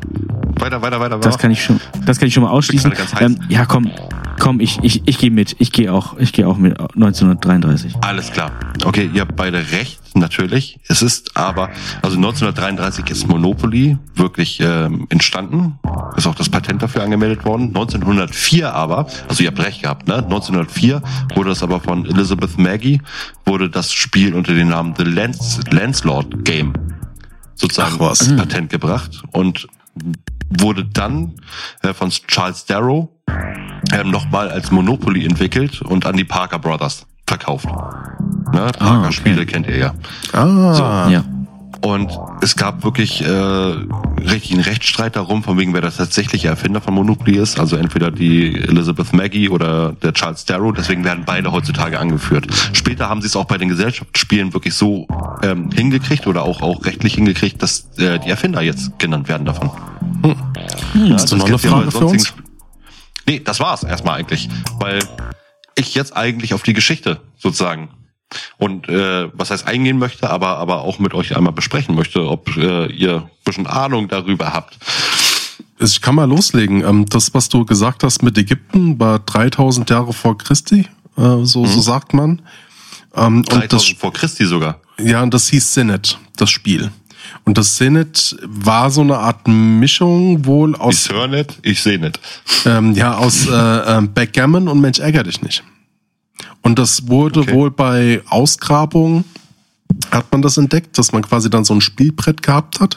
Weiter, weiter, weiter. das kann ich schon, das kann ich schon mal ausschließen. Ähm, ja, komm, komm, ich, ich, ich gehe mit. Ich gehe auch, ich gehe auch mit 1933. Alles klar. Okay, ihr habt beide recht, natürlich. Es ist aber, also 1933 ist Monopoly wirklich ähm, entstanden. Ist auch das Patent dafür angemeldet worden. 1904 aber, also ihr habt recht gehabt, ne? 1904 wurde es aber von Elizabeth Maggie, wurde das Spiel unter dem Namen The Lance, Lancelot Game sozusagen als Patent gebracht und wurde dann äh, von Charles Darrow ähm, nochmal als Monopoly entwickelt und an die Parker Brothers verkauft. Ne? Parker Ah, okay. Spiele kennt ihr ja. Ah, Ja. Und es gab wirklich äh, richtig einen Rechtsstreit darum, von wegen wer der tatsächliche Erfinder von Monopoly ist. Also entweder die Elizabeth Maggie oder der Charles Darrow. Deswegen werden beide heutzutage angeführt. Später haben sie es auch bei den Gesellschaftsspielen wirklich so ähm, hingekriegt oder auch, auch rechtlich hingekriegt, dass äh, die Erfinder jetzt genannt werden davon. Ja, Hast du noch das eine Frage für uns? Sp- Nee, das war's erstmal eigentlich. Weil ich jetzt eigentlich auf die Geschichte sozusagen und äh, was heißt eingehen möchte, aber aber auch mit euch einmal besprechen möchte, ob äh, ihr ein bisschen Ahnung darüber habt. Ich kann mal loslegen. Ähm, Das, was du gesagt hast mit Ägypten, war 3000 Jahre vor Christi, äh, so, so sagt man. Ähm, Und 3000 das, vor Christi sogar. ja, und das hieß Senet, das Spiel. Und das Senet war so eine Art Mischung wohl Ich aus, höre nicht, ich sehe nicht. ähm, ja, aus äh, ähm, Backgammon und Mensch ärger dich nicht. Und das wurde Okay. wohl bei Ausgrabungen, hat man das entdeckt, dass man quasi dann so ein Spielbrett gehabt hat.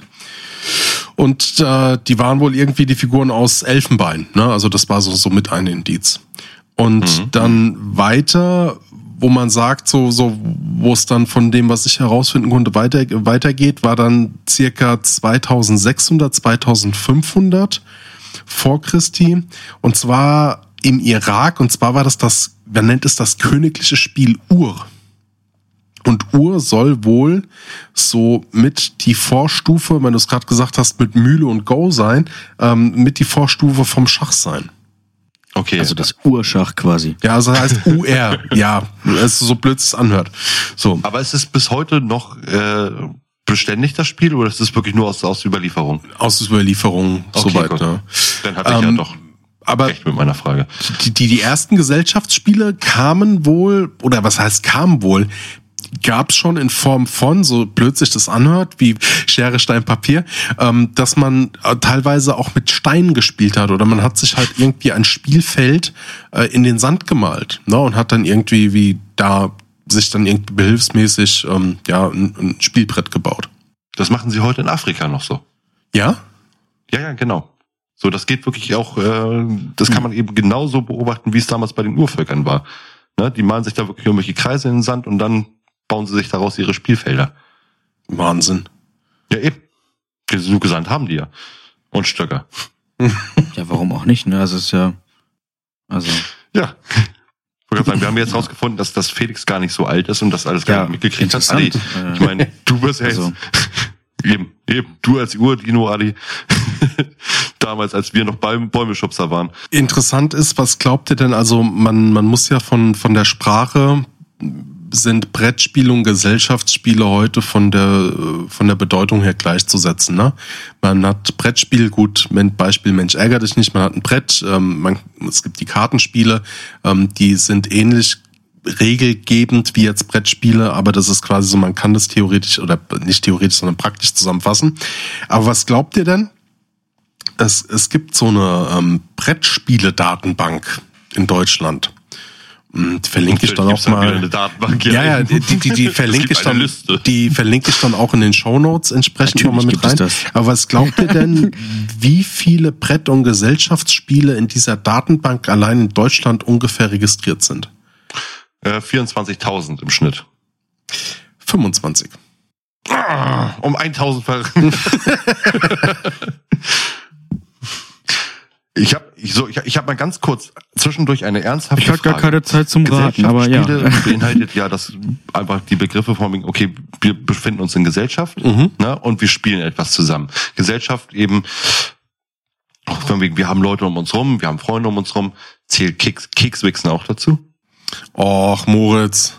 Und äh, die waren wohl irgendwie die Figuren aus Elfenbein. Ne? Also das war so, so mit ein Indiz. Und dann weiter, wo man sagt, so, so, wo es dann von dem, was ich herausfinden konnte, weiter, weitergeht, war dann circa 2600, 2500 vor Christi. Und zwar im Irak. Und zwar war das das, man nennt es das königliche Spiel Ur. Und Ur soll wohl so mit die Vorstufe, wenn du es gerade gesagt hast, mit Mühle und Go sein, ähm, mit die Vorstufe vom Schach sein. Okay. Also das Urschach quasi. Ja, also heißt UR. ja, es ist so blöd es anhört. So. aber ist es bis heute noch äh, beständig das Spiel oder ist es wirklich nur aus, aus Überlieferung? Aus Überlieferung Okay, soweit. Ne? Dann hatte ich ja Ähm, doch Aber recht mit meiner Frage. die, die, die ersten Gesellschaftsspiele kamen wohl, oder was heißt kamen wohl, gab es schon in Form von, so blöd sich das anhört, wie Schere, Stein, Papier, ähm, dass man äh, teilweise auch mit Steinen gespielt hat oder man hat sich halt irgendwie ein Spielfeld äh, in den Sand gemalt ne, und hat dann irgendwie wie da sich dann irgendwie behilfsmäßig ähm, ja, ein, ein Spielbrett gebaut. Das machen sie heute in Afrika noch so. Ja? Ja, ja, genau. So, das geht wirklich auch, äh, das kann man eben genauso beobachten, wie es damals bei den Urvölkern war. Ne? Die malen sich da wirklich irgendwelche Kreise in den Sand und dann bauen sie sich daraus ihre Spielfelder. Wahnsinn. Ja, eben. So gesandt haben die ja. Und Stöcker. Ja, warum auch nicht, ne? Also es ist ja. Also. Ja. Sagen, wir haben jetzt rausgefunden, dass das Felix gar nicht so alt ist und das alles gar Ja, nicht mitgekriegt hat. Äh, ich meine, du wirst ja Also. jetzt, eben, eben, du als Urdino, Adi, damals, als wir noch Bäum- Bäumeschubser waren. Interessant ist, was glaubt ihr denn? Also man, man muss ja von, von der Sprache sind Brettspiele und Gesellschaftsspiele heute von der, von der Bedeutung her gleichzusetzen. Ne? Man hat Brettspiel, gut, Beispiel Mensch ärger dich nicht, man hat ein Brett, ähm, man, es gibt die Kartenspiele, ähm, die sind ähnlich regelgebend wie jetzt Brettspiele, aber das ist quasi so, man kann das theoretisch oder nicht theoretisch, sondern praktisch zusammenfassen. Aber was glaubt ihr denn? Es, es gibt so eine ähm, Brettspiele-Datenbank in Deutschland. Hm, Die verlinke ich dann auch mal. Eine Datenbank, Ja, ja, die, die, die verlinke ich dann, die verlinke ich dann auch in den Shownotes entsprechend Natürlich nochmal mit rein. das. Aber was glaubt ihr denn, wie viele Brett- und Gesellschaftsspiele in dieser Datenbank allein in Deutschland ungefähr registriert sind? Äh, 24.000 im Schnitt. 25. Ah, Um 1000 ver Ich habe ich so ich, ich habe mal ganz kurz zwischendurch eine ernsthafte Ich hatte gar keine Zeit zum Raten, aber ja. Beinhaltet ja das einfach die Begriffe von wegen, okay, wir befinden uns in Gesellschaft Mhm. ne, und wir spielen etwas zusammen. Gesellschaft eben von wegen, wir haben Leute um uns rum, wir haben Freunde um uns rum. Zählt Keks, Kekswichsen auch dazu? Och, Moritz.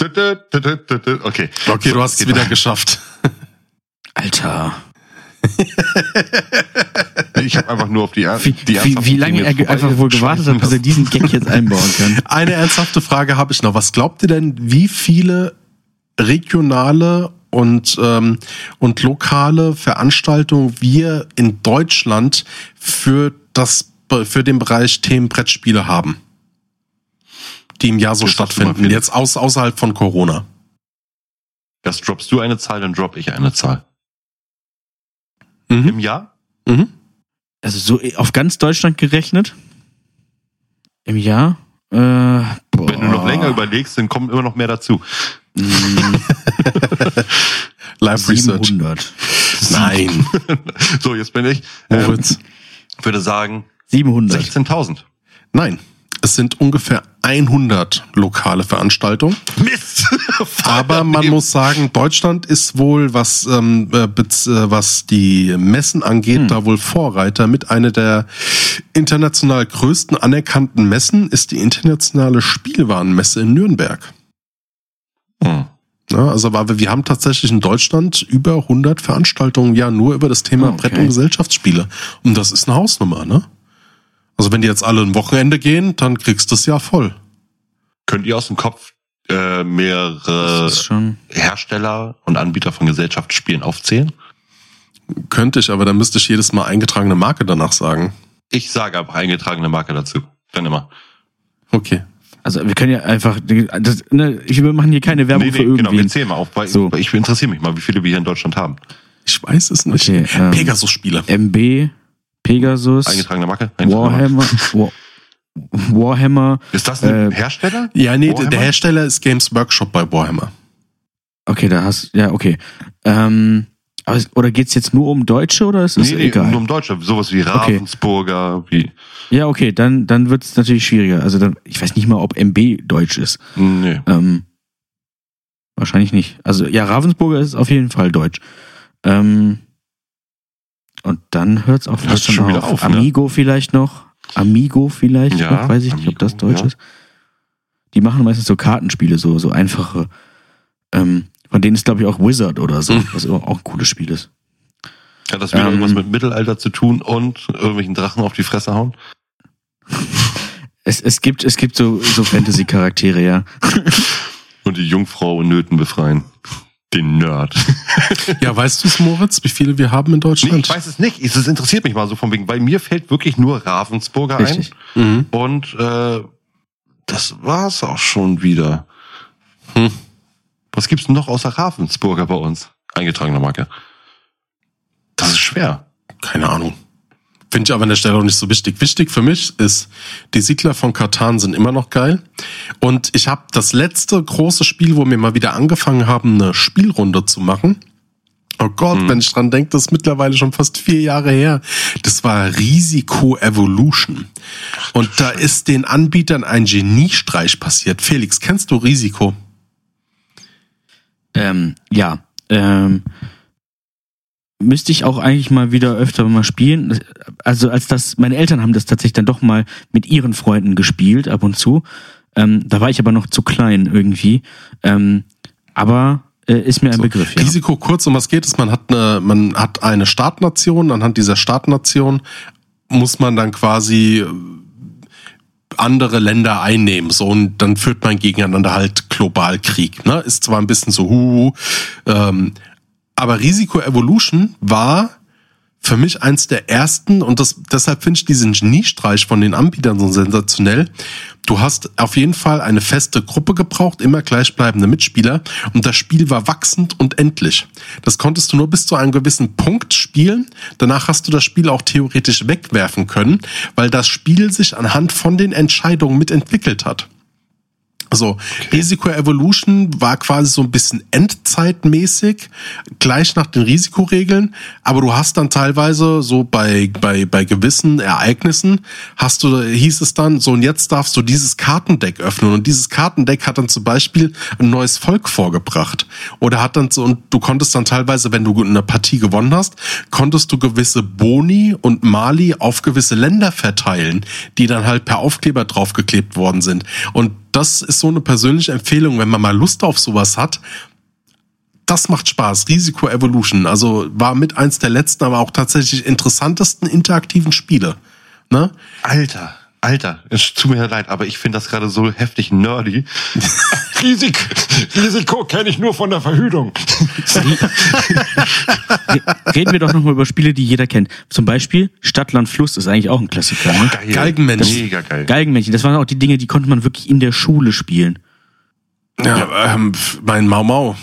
Okay. Okay, du hast es wieder geschafft. Alter. Ich habe einfach nur auf die, Er- Wie, die wie, wie lange er einfach wohl gewartet hat, bis er diesen Gag jetzt einbauen kann. Eine ernsthafte Frage habe ich noch. Was glaubt ihr denn, wie viele regionale und, ähm, und lokale Veranstaltungen wir in Deutschland für, das, für den Bereich Themen Brettspiele haben? Die im Jahr so stattfinden, jetzt aus, außerhalb von Corona. Das droppst du eine Zahl, dann drop ich eine Zahl. Mhm. Im Jahr? Mhm. Also so auf ganz Deutschland gerechnet? Im Jahr? Äh. Wenn du noch länger überlegst, dann kommen immer noch mehr dazu. Mm, Live Research. 700. Nein, So, jetzt bin ich. Ähm, Moritz. würde sagen 700. 16.000. Nein. Es sind ungefähr 100 lokale Veranstaltungen. Mist! Aber man muss sagen, Deutschland ist wohl, was, ähm, äh, äh, was die Messen angeht, da wohl Vorreiter. Mit einer der international größten anerkannten Messen ist die internationale Spielwarenmesse in Nürnberg. Hm. Ja, also aber wir haben tatsächlich in Deutschland über 100 Veranstaltungen ja nur über das Thema Ah, okay. Brett- und Gesellschaftsspiele. Und das ist eine Hausnummer, ne? Also wenn die jetzt alle ein Wochenende gehen, dann kriegst du es ja voll. Könnt ihr aus dem Kopf äh, mehrere Das. Hersteller und Anbieter von Gesellschaftsspielen aufzählen? Könnte ich, aber dann müsste ich jedes Mal eingetragene Marke danach sagen. Ich sage einfach eingetragene Marke dazu. Dann immer. Okay. Also wir können ja einfach, das, ne, ich, wir machen hier keine Werbung für genau, irgendwen. wir zählen mal auf, weil, So. weil ich interessiere mich mal, wie viele wir hier in Deutschland haben. Ich weiß es nicht. Okay, ähm, Pegasus-Spiele. MB, Pegasus, Eingetragene Marke? Warhammer, War, Warhammer. Ist das ein äh, Hersteller? Ja, nee, Warhammer? der Hersteller ist Games Workshop bei Warhammer. Okay, da hast, ja, okay. Ähm, aber, es- oder geht's jetzt nur um Deutsche oder ist es Nee, nee, egal? nur um Deutsche. Sowas wie Ravensburger, wie. Ja, okay, dann, dann wird's natürlich schwieriger. Also dann, ich weiß nicht mal, ob MB deutsch ist. Nee. Ähm, wahrscheinlich nicht. Also ja, Ravensburger ist auf jeden Fall deutsch. Ähm, und dann hört's auch Hört's vielleicht schon schon wieder auf. auf, ne? Amigo vielleicht noch. Amigo vielleicht Ja, noch, weiß ich nicht, ob das Amigo, deutsch ja. ist. Die machen meistens so Kartenspiele, so, so einfache. Ähm, von denen ist, glaube ich, auch Wizard oder so, was auch auch ein cooles Spiel ist. Hat das wieder Ähm, irgendwas mit Mittelalter zu tun und irgendwelchen Drachen auf die Fresse hauen? Es, es gibt, es gibt so, so Fantasy-Charaktere, ja. Und die Jungfrau in Nöten befreien. Den Nerd. Ja, weißt du es, Moritz, wie viele wir haben in Nee, Deutschland? ich weiß es nicht. Es es interessiert mich mal so von wegen, weil mir fällt wirklich nur Ravensburger Richtig. Mhm. ein. Und äh, das war's auch schon wieder. Hm. Was gibt's denn noch außer Ravensburger bei uns? Eingetragene Marke. Das ist schwer. Keine Ahnung. Finde ich aber an der Stelle auch nicht so wichtig. Wichtig für mich ist, die Siedler von Katan sind immer noch geil. Und ich habe das letzte große Spiel, wo wir mal wieder angefangen haben, eine Spielrunde zu machen. Oh Gott, Hm. wenn ich dran denke, das ist mittlerweile schon fast vier Jahre her. Das war Risiko Evolution. Und da ist den Anbietern ein Geniestreich passiert. Felix, kennst du Risiko? Ähm, ja. Ähm, müsste ich auch eigentlich mal wieder öfter mal spielen. Also als das, meine Eltern haben das tatsächlich dann doch mal mit ihren Freunden gespielt, ab und zu. Ähm, da war ich aber noch zu klein irgendwie. Ähm, aber äh, ist mir ein So, Begriff, ja. Risiko kurz, um was geht es? Man hat eine, man hat eine Startnation, anhand dieser Startnation muss man dann quasi äh, andere Länder einnehmen, so und dann führt man gegeneinander halt global Krieg. Ne? Ist zwar ein bisschen so, hu, ähm, aber Risiko Evolution war für mich eins der ersten und das, deshalb finde ich diesen Geniestreich von den Anbietern so sensationell. Du hast auf jeden Fall eine feste Gruppe gebraucht, immer gleichbleibende Mitspieler und das Spiel war wachsend und endlich. Das konntest du nur bis zu einem gewissen Punkt spielen. Danach hast du das Spiel auch theoretisch wegwerfen können, weil das Spiel sich anhand von den Entscheidungen mitentwickelt hat. Also Risiko Evolution war quasi so ein bisschen endzeitmäßig, gleich nach den Risikoregeln, aber du hast dann teilweise so bei, bei, bei gewissen Ereignissen, hast du, hieß es dann, so und jetzt darfst du dieses Kartendeck öffnen. Und dieses Kartendeck hat dann zum Beispiel ein neues Volk vorgebracht. Oder hat dann so, und du konntest dann teilweise, wenn du eine Partie gewonnen hast, konntest du gewisse Boni und Mali auf gewisse Länder verteilen, die dann halt per Aufkleber draufgeklebt worden sind. Und das ist so eine persönliche Empfehlung, wenn man mal Lust auf sowas hat. Das macht Spaß. Risiko Evolution. Also war mit eins der letzten, aber auch tatsächlich interessantesten interaktiven Spiele. Ne? Alter, Alter, es tut mir leid, aber ich finde das gerade so heftig nerdy. Risiko, Risiko kenne ich nur von der Verhütung. Re- Reden wir doch nochmal über Spiele, die jeder kennt. Zum Beispiel Stadt, Land, Fluss ist eigentlich auch ein Klassiker. Ne? Geil. Galgenmensch. Mega geil. Geigenmännchen, das waren auch die Dinge, die konnte man wirklich in der Schule spielen. Ja, ähm, mein Mau Mau.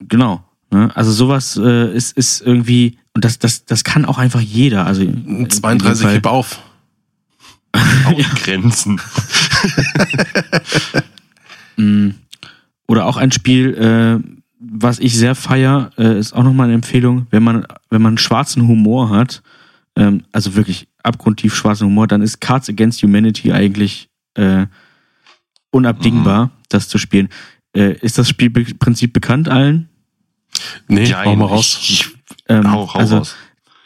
Genau. Ne? Also sowas äh, ist, ist irgendwie, und das, das, das kann auch einfach jeder. Also in dem 32 Fall- gib auf. Grenzen. Mm. Oder auch ein Spiel, äh, was ich sehr feier, äh, ist auch nochmal eine Empfehlung, wenn man, wenn man schwarzen Humor hat, ähm, also wirklich abgrundtief schwarzen Humor, dann ist Cards Against Humanity eigentlich äh, unabdingbar, das zu spielen. Äh, ist das Spielprinzip bekannt allen? Nee, Ja, hau mal raus. Ich, ich, Ähm, hau, hau also, raus.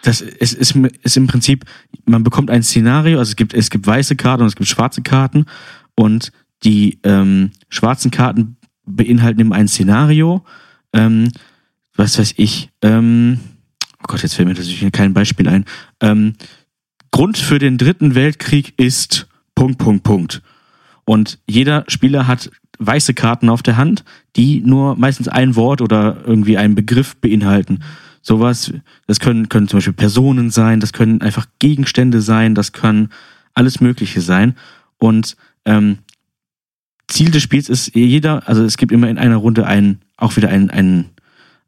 Das ist, ist, ist im Prinzip, man bekommt ein Szenario, also es gibt, es gibt weiße Karten und es gibt schwarze Karten und die ähm, schwarzen Karten beinhalten eben ein Szenario, ähm, was weiß ich, ähm, oh Gott, jetzt fällt mir natürlich kein Beispiel ein. Ähm, Grund für den dritten Weltkrieg ist Punkt, Punkt, Punkt. Und jeder Spieler hat weiße Karten auf der Hand, die nur meistens ein Wort oder irgendwie einen Begriff beinhalten. Sowas, das können, können zum Beispiel Personen sein, das können einfach Gegenstände sein, das kann alles Mögliche sein. Und ähm, Ziel des Spiels ist jeder, also es gibt immer in einer Runde einen, auch wieder einen, einen,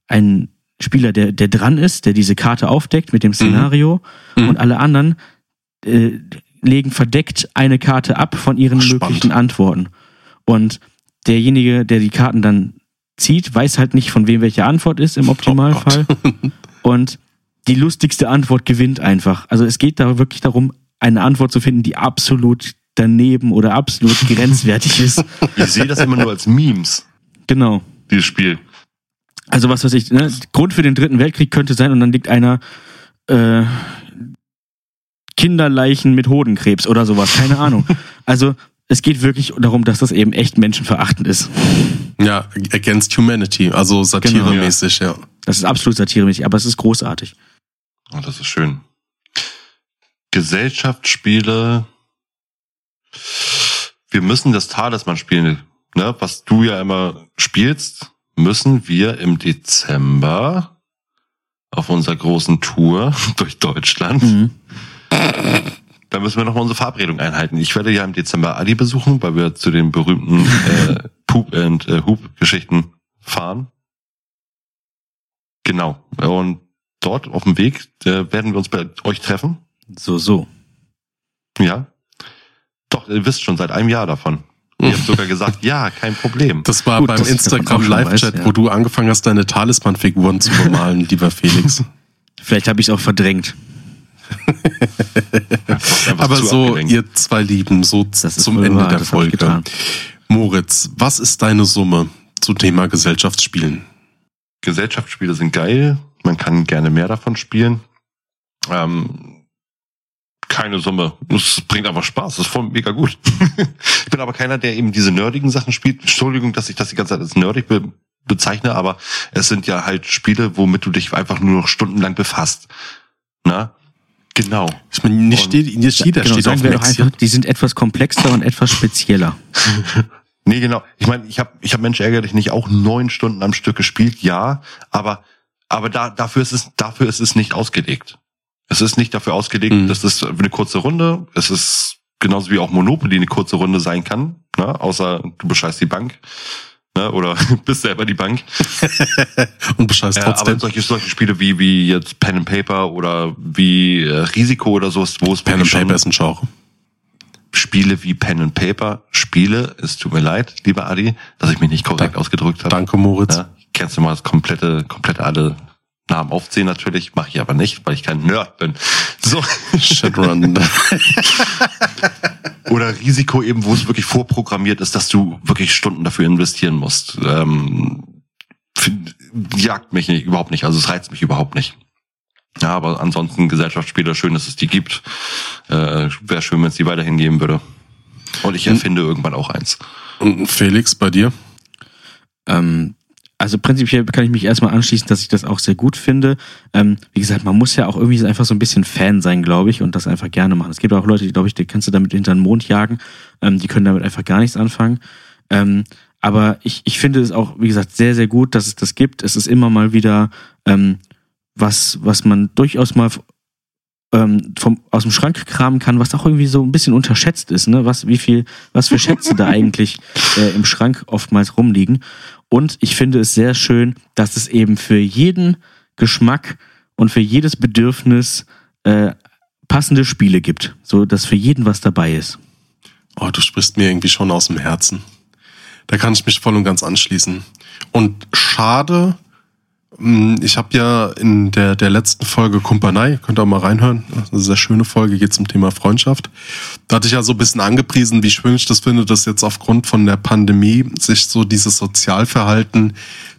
einen Spieler, der, der dran ist, der diese Karte aufdeckt mit dem Szenario Mhm. und alle anderen äh, legen verdeckt eine Karte ab von ihren Spannend. möglichen Antworten. Und derjenige, der die Karten dann zieht, weiß halt nicht, von wem welche Antwort ist im Optimalfall. und die lustigste Antwort gewinnt einfach. Also es geht da wirklich darum, eine Antwort zu finden, die absolut daneben oder absolut grenzwertig ist. Ich sehe das immer nur als Memes, Genau. dieses Spiel. Also was weiß ich, ne? Grund für den dritten Weltkrieg könnte sein und dann liegt einer äh, Kinderleichen mit Hodenkrebs oder sowas, keine Ahnung. Also es geht wirklich darum, dass das eben echt menschenverachtend ist. Ja, Against Humanity, also satiremäßig, ja. Das ist absolut satiremäßig, aber es ist großartig. Oh, das ist schön. Gesellschaftsspiele. Wir müssen das Talisman spielen, ne? Was du ja immer spielst, müssen wir im Dezember auf unserer großen Tour durch Deutschland. Mhm. Da müssen wir nochmal unsere Verabredung einhalten. Ich werde ja im Dezember Ali besuchen, weil wir zu den berühmten äh, Poop and äh, Hoop Geschichten fahren. Genau. Und dort auf dem Weg äh, werden wir uns bei euch treffen. So, so. Ja. Doch, ihr wisst schon seit einem Jahr davon. Ihr habt sogar gesagt, ja, kein Problem. Das war Gut, beim dass ich davon auch Instagram schon Live-Chat, weiß, ja. wo du angefangen hast, deine Talisman-Figuren zu bemalen, lieber Felix. Vielleicht habe ich es auch verdrängt. Aber so, abgelenkt. ihr zwei Lieben, so zum Ende wahr, der das hab ich Folge. Moritz, was ist deine Summe zu Thema Gesellschaftsspielen? Gesellschaftsspiele sind geil. Man kann gerne mehr davon spielen. Ähm, keine Summe. Es bringt einfach Spaß. Das ist voll mega gut. ich bin aber keiner, der eben diese nerdigen Sachen spielt. Entschuldigung, dass ich das die ganze Zeit als nerdig be bezeichne, aber es sind ja halt Spiele, womit du dich einfach nur noch stundenlang befasst. Na? Genau. Ich meine, nicht, Und- jeder- nicht jeder Genau, steht auf wir einfach, die sind etwas komplexer und etwas spezieller. Nee, genau. Ich meine, ich habe ich hab Mensch ärgerlich nicht auch neun Stunden am Stück gespielt, ja, aber aber da dafür ist es dafür ist es nicht ausgelegt. Es ist nicht dafür ausgelegt, Mhm. das ist eine kurze Runde. Es ist genauso wie auch Monopoly eine kurze Runde sein kann, ne? außer du bescheißt die Bank. Ne, oder bist selber die Bank. Und bescheißt Äh, aber trotzdem. solche, solche Spiele wie, wie jetzt Pen and Paper oder wie äh, Risiko oder so, wo es Pen and Paper ist ein Genre. Spiele wie Pen and Paper, Spiele, es tut mir leid, lieber Adi, dass ich mich nicht korrekt Da- ausgedrückt habe. Danke, Moritz. Ja, kannst du mal das komplette, komplette alle Namen aufzählen natürlich, mache ich aber nicht, weil ich kein Nerd bin. So. Shadowrun. Oder Risiko eben, wo es wirklich vorprogrammiert ist, dass du wirklich Stunden dafür investieren musst. Ähm, jagt mich nicht, überhaupt nicht, also es reizt mich überhaupt nicht. Ja, aber ansonsten Gesellschaftsspiele, schön, dass es die gibt. Äh, Wäre schön, wenn es die weiterhin geben würde. Und ich erfinde irgendwann auch eins. Und Felix, bei dir? Ähm, also prinzipiell kann ich mich erstmal anschließen, dass ich das auch sehr gut finde. Ähm, wie gesagt, man muss ja auch irgendwie einfach so ein bisschen Fan sein, glaube ich, und das einfach gerne machen. Es gibt auch Leute, die, glaube ich, die kannst du damit hinter den Mond jagen. Ähm, die können damit einfach gar nichts anfangen. Ähm, aber ich, ich finde es auch, wie gesagt, sehr, sehr gut, dass es das gibt. Es ist immer mal wieder ähm, was, was man durchaus mal ähm, vom, aus dem Schrank kramen kann, was auch irgendwie so ein bisschen unterschätzt ist, ne? Was, wie viel, was für Schätze da eigentlich äh, im Schrank oftmals rumliegen. Und ich finde es sehr schön, dass es eben für jeden Geschmack und für jedes Bedürfnis äh, passende Spiele gibt, so dass für jeden was dabei ist. Oh, du sprichst mir irgendwie schon aus dem Herzen. Da kann ich mich voll und ganz anschließen. Und schade, ich habe ja in der, der letzten Folge Kumpanei, könnt ihr auch mal reinhören, eine sehr schöne Folge, geht zum Thema Freundschaft. Da hatte ich ja so ein bisschen angepriesen, wie schön ich das finde, dass jetzt aufgrund von der Pandemie sich so dieses Sozialverhalten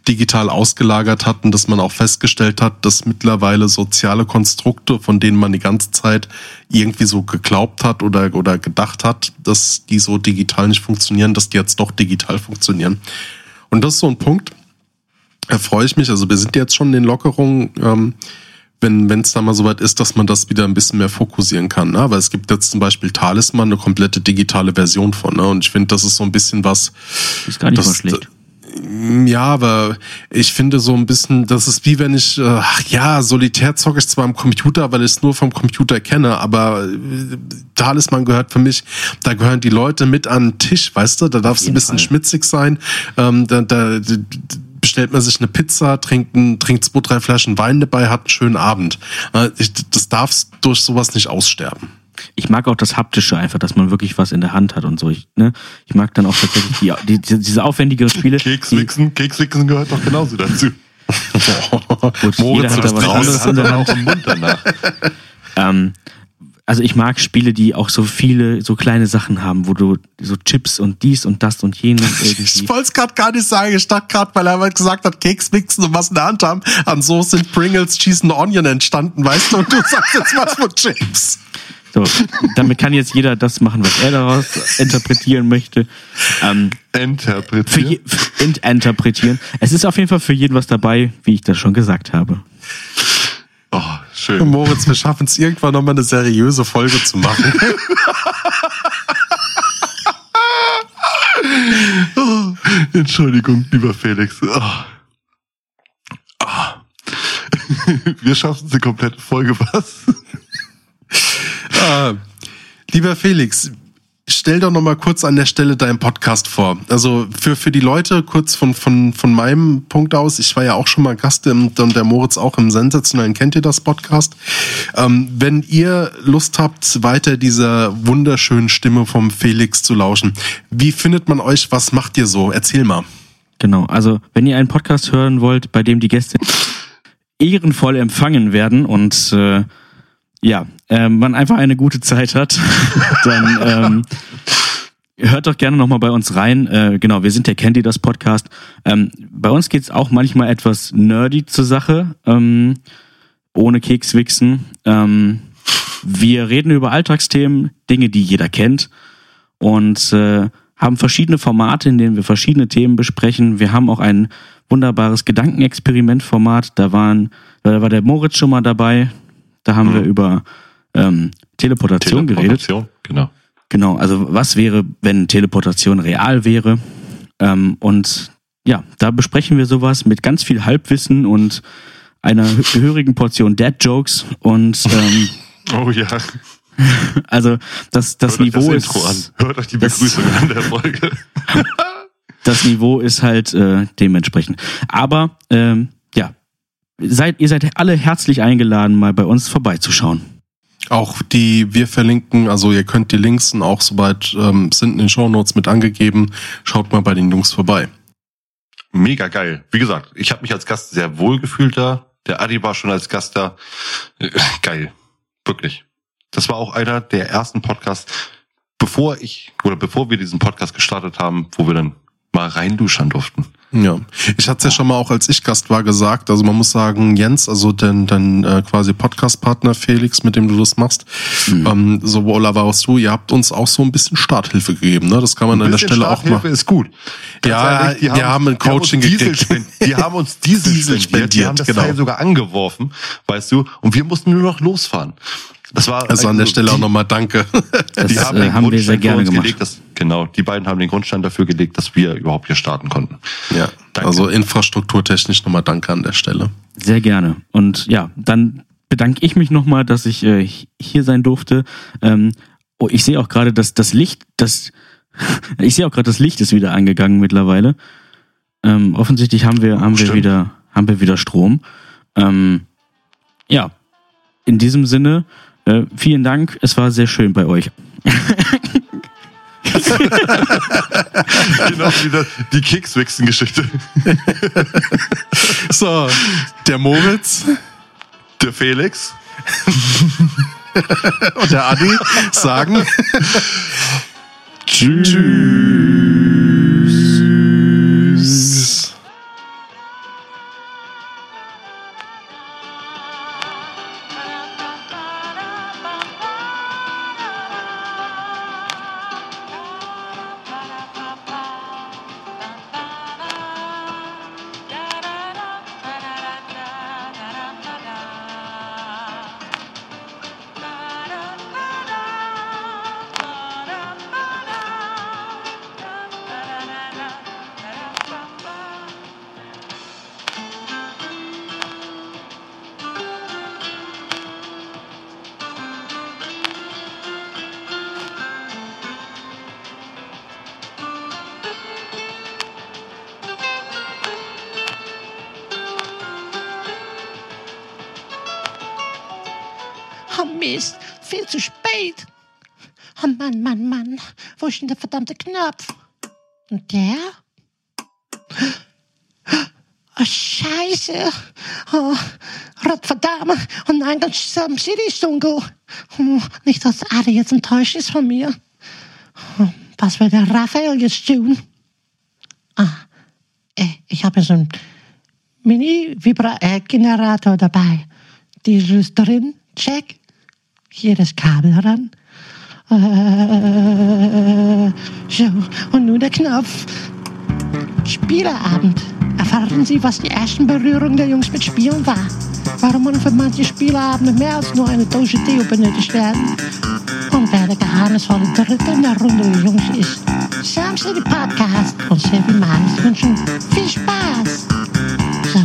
digital ausgelagert hat und dass man auch festgestellt hat, dass mittlerweile soziale Konstrukte, von denen man die ganze Zeit irgendwie so geglaubt hat oder, oder gedacht hat, dass die so digital nicht funktionieren, dass die jetzt doch digital funktionieren. Und das ist so ein Punkt, da freue ich mich. Also wir sind jetzt schon in den Lockerungen, ähm, wenn es da mal soweit ist, dass man das wieder ein bisschen mehr fokussieren kann. Ne? Aber es gibt jetzt zum Beispiel Talisman, eine komplette digitale Version von. Ne? Und ich finde, das ist so ein bisschen was, Ist gar nicht Das- mal schlecht. ja, aber ich finde so ein bisschen, das ist wie wenn ich, äh, ach ja, Solitär zocke ich zwar am Computer, weil ich es nur vom Computer kenne, aber äh, Talisman gehört für mich, da gehören die Leute mit an den Tisch, weißt du, da darf es ein bisschen Fall. schmitzig sein, ähm, da, da, da bestellt man sich eine Pizza, trinkt, ein, trinkt zwei, drei Flaschen Wein dabei, hat einen schönen Abend. Das darf durch sowas nicht aussterben. Ich mag auch das Haptische einfach, dass man wirklich was in der Hand hat und so. Ich, ne? ich mag dann auch tatsächlich die, die, die, diese aufwendigeren Spiele. die, Kekswichsen, Kekswichsen gehört doch genauso dazu. gut, jeder hat da was anderes in der Hand. auch im Mund danach. Ähm, also ich mag Spiele, die auch so viele, so kleine Sachen haben, wo du so Chips und dies und das und jenes Ich irgendwie. wollte es gerade gar nicht sagen. Ich dachte gerade, weil er mal gesagt hat, Keks mixen und was in der Hand haben. An so sind Pringles Cheese and Onion entstanden, weißt du? Und du sagst jetzt was von Chips. So, damit kann jetzt jeder das machen, was er daraus interpretieren möchte. Ähm, für Interpretieren. je, interpretieren. Es ist auf jeden Fall für jeden was dabei, wie ich das schon gesagt habe. Oh, schön. Moritz, wir schaffen es irgendwann nochmal eine seriöse Folge zu machen. Oh, Entschuldigung, lieber Felix. Oh. Ah. Wir schaffen es eine komplette Folge, was? äh, lieber Felix, stell doch nochmal kurz an der Stelle deinen Podcast vor. Also für, für die Leute, kurz von, von, von meinem Punkt aus, ich war ja auch schon mal Gast im, und der Moritz auch im Sensationellen Kennt ihr das Podcast? Ähm, wenn ihr Lust habt, weiter dieser wunderschönen Stimme vom Felix zu lauschen, wie findet man euch? Was macht ihr so? Erzähl mal. Genau, also wenn ihr einen Podcast hören wollt, bei dem die Gäste ehrenvoll empfangen werden und äh, ja, äh, man einfach eine gute Zeit hat, dann ähm, hört doch gerne nochmal bei uns rein. Äh, genau, wir sind der Candy, das Podcast. Ähm, bei uns geht's auch manchmal etwas nerdy zur Sache, ähm, ohne Kekswichsen. Ähm, wir reden über Alltagsthemen, Dinge, die jeder kennt und äh, haben verschiedene Formate, in denen wir verschiedene Themen besprechen. Wir haben auch ein wunderbares Gedankenexperiment-Format. Da da war der Moritz schon mal dabei. Da haben Mhm. wir über ähm, Teleportation, geredet. Teleportation, Genau. Genau, also was wäre, wenn Teleportation real wäre? Ähm, und ja, da besprechen wir sowas mit ganz viel Halbwissen und einer gehörigen Portion Dad-Jokes. Und ähm, Oh ja. also das, das Hört Niveau das Intro an. ist. Hört euch die das- Begrüßung an der Folge. das Niveau ist halt äh, dementsprechend. Aber ähm, seid, ihr seid alle herzlich eingeladen, mal bei uns vorbeizuschauen. Auch die wir verlinken, also ihr könnt die Links und auch soweit ähm, sind in den Shownotes mit angegeben. Schaut mal bei den Jungs vorbei. Mega geil. Wie gesagt, ich habe mich als Gast sehr wohl gefühlt da. Der Adi war schon als Gast da. Äh, Geil. Wirklich. Das war auch einer der ersten Podcasts, bevor ich oder bevor wir diesen Podcast gestartet haben, wo wir dann mal reinduschern durften. Ja, ich hatte es ja schon mal auch als ich Gast war gesagt. Also man muss sagen, Jens, also dein, dein äh, quasi Podcast-Partner Felix, mit dem du das machst, Mhm. ähm, sowohl aber auch du, ihr habt uns auch so ein bisschen Starthilfe gegeben. Ne? Das kann man an der Stelle auch mal. ist gut. Ja, die wir haben ein die haben uns Coaching Diesel gekriegt. Die haben uns Diesel, Diesel spendiert. Die haben spendiert, das genau. Teil sogar angeworfen, weißt du, und wir mussten nur noch losfahren. Das war Also an der Stelle auch nochmal Danke. Das die haben äh, den haben wir sehr gerne gemacht. gelegt, dass, genau, die beiden haben den Grundstein dafür gelegt, dass wir überhaupt hier starten konnten. ja, Danke. also infrastrukturtechnisch nochmal Danke an der Stelle. Sehr gerne. Und ja, dann bedanke ich mich nochmal, dass ich äh, hier sein durfte. Ähm, oh, ich sehe auch gerade, dass das Licht, das ich sehe auch gerade, das Licht ist wieder angegangen mittlerweile. Ähm, offensichtlich haben wir, haben wir wieder, haben wir wieder Strom. Ähm, ja, in diesem Sinne, äh, vielen Dank. Es war sehr schön bei euch. genau wieder die Kekswichsen-Geschichte. So, der Moritz Der Felix. und der Adi sagen Tschüss. Ist dunkel. Oh, nicht, dass Adi jetzt enttäuscht ist von mir. Oh, was wird der Raphael jetzt tun? Ah, äh, ich habe so einen Mini-Vibra-Generator dabei. Die ist drin. Check. Hier das Kabel ran. Äh, so, und nun der Knopf. Spieleabend. Erfahren Sie, was die ersten Berührungen der Jungs mit Spielen war. Warum man für manche Spieleabende mehr als nur eine Dose Deo benötigt werden. Und wer der geheimnisvolle Dritte in der Runde der Jungs ist. Sam City Podcast und Sevi Miles wünschen viel Spaß. So,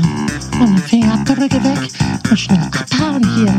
und den Fingerabdrücke weg und schnell abhauen hier.